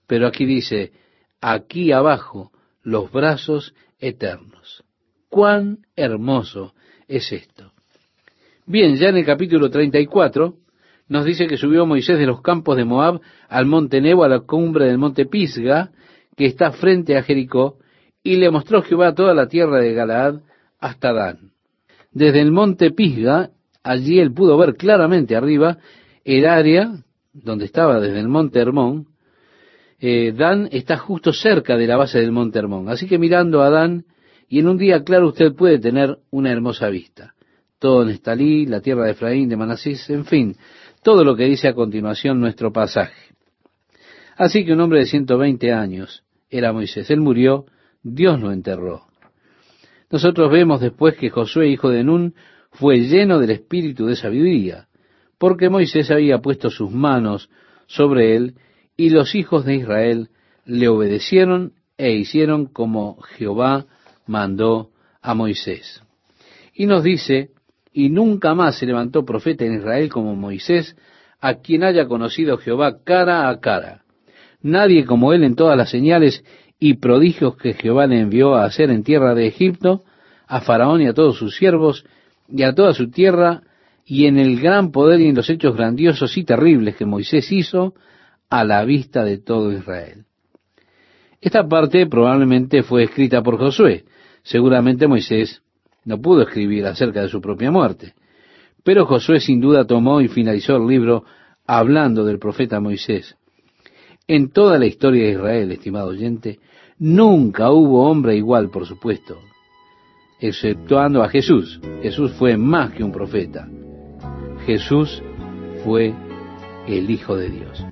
S2: Pero aquí dice, aquí abajo, los brazos eternos. Cuán hermoso es esto. Bien, ya en el capítulo 34 nos dice que subió Moisés de los campos de Moab al monte Nebo, a la cumbre del monte Pisga, que está frente a Jericó, y le mostró Jehová toda la tierra de Galaad hasta Dan. Desde el monte Pisga, allí él pudo ver claramente arriba el área donde estaba desde el monte Hermón. Eh, Dan está justo cerca de la base del monte Hermón. Así que mirando a Dan, y en un día claro usted puede tener una hermosa vista. Todo Nestalí, la tierra de Efraín, de Manasís, en fin, todo lo que dice a continuación nuestro pasaje. Así que un hombre de 120 años era Moisés. Él murió, Dios lo enterró. Nosotros vemos después que Josué, hijo de Nun, fue lleno del espíritu de sabiduría, porque Moisés había puesto sus manos sobre él, y los hijos de Israel le obedecieron e hicieron como Jehová mandó a Moisés. Y nos dice y nunca más se levantó profeta en Israel como Moisés, a quien haya conocido Jehová cara a cara. Nadie como él en todas las señales y prodigios que Jehová le envió a hacer en tierra de Egipto, a Faraón y a todos sus siervos, y a toda su tierra, y en el gran poder y en los hechos grandiosos y terribles que Moisés hizo a la vista de todo Israel. Esta parte probablemente fue escrita por Josué. Seguramente Moisés no pudo escribir acerca de su propia muerte. Pero Josué sin duda tomó y finalizó el libro hablando del profeta Moisés. En toda la historia de Israel, estimado oyente, nunca hubo hombre igual, por supuesto, exceptuando a Jesús. Jesús fue más que un profeta. Jesús fue el Hijo de Dios.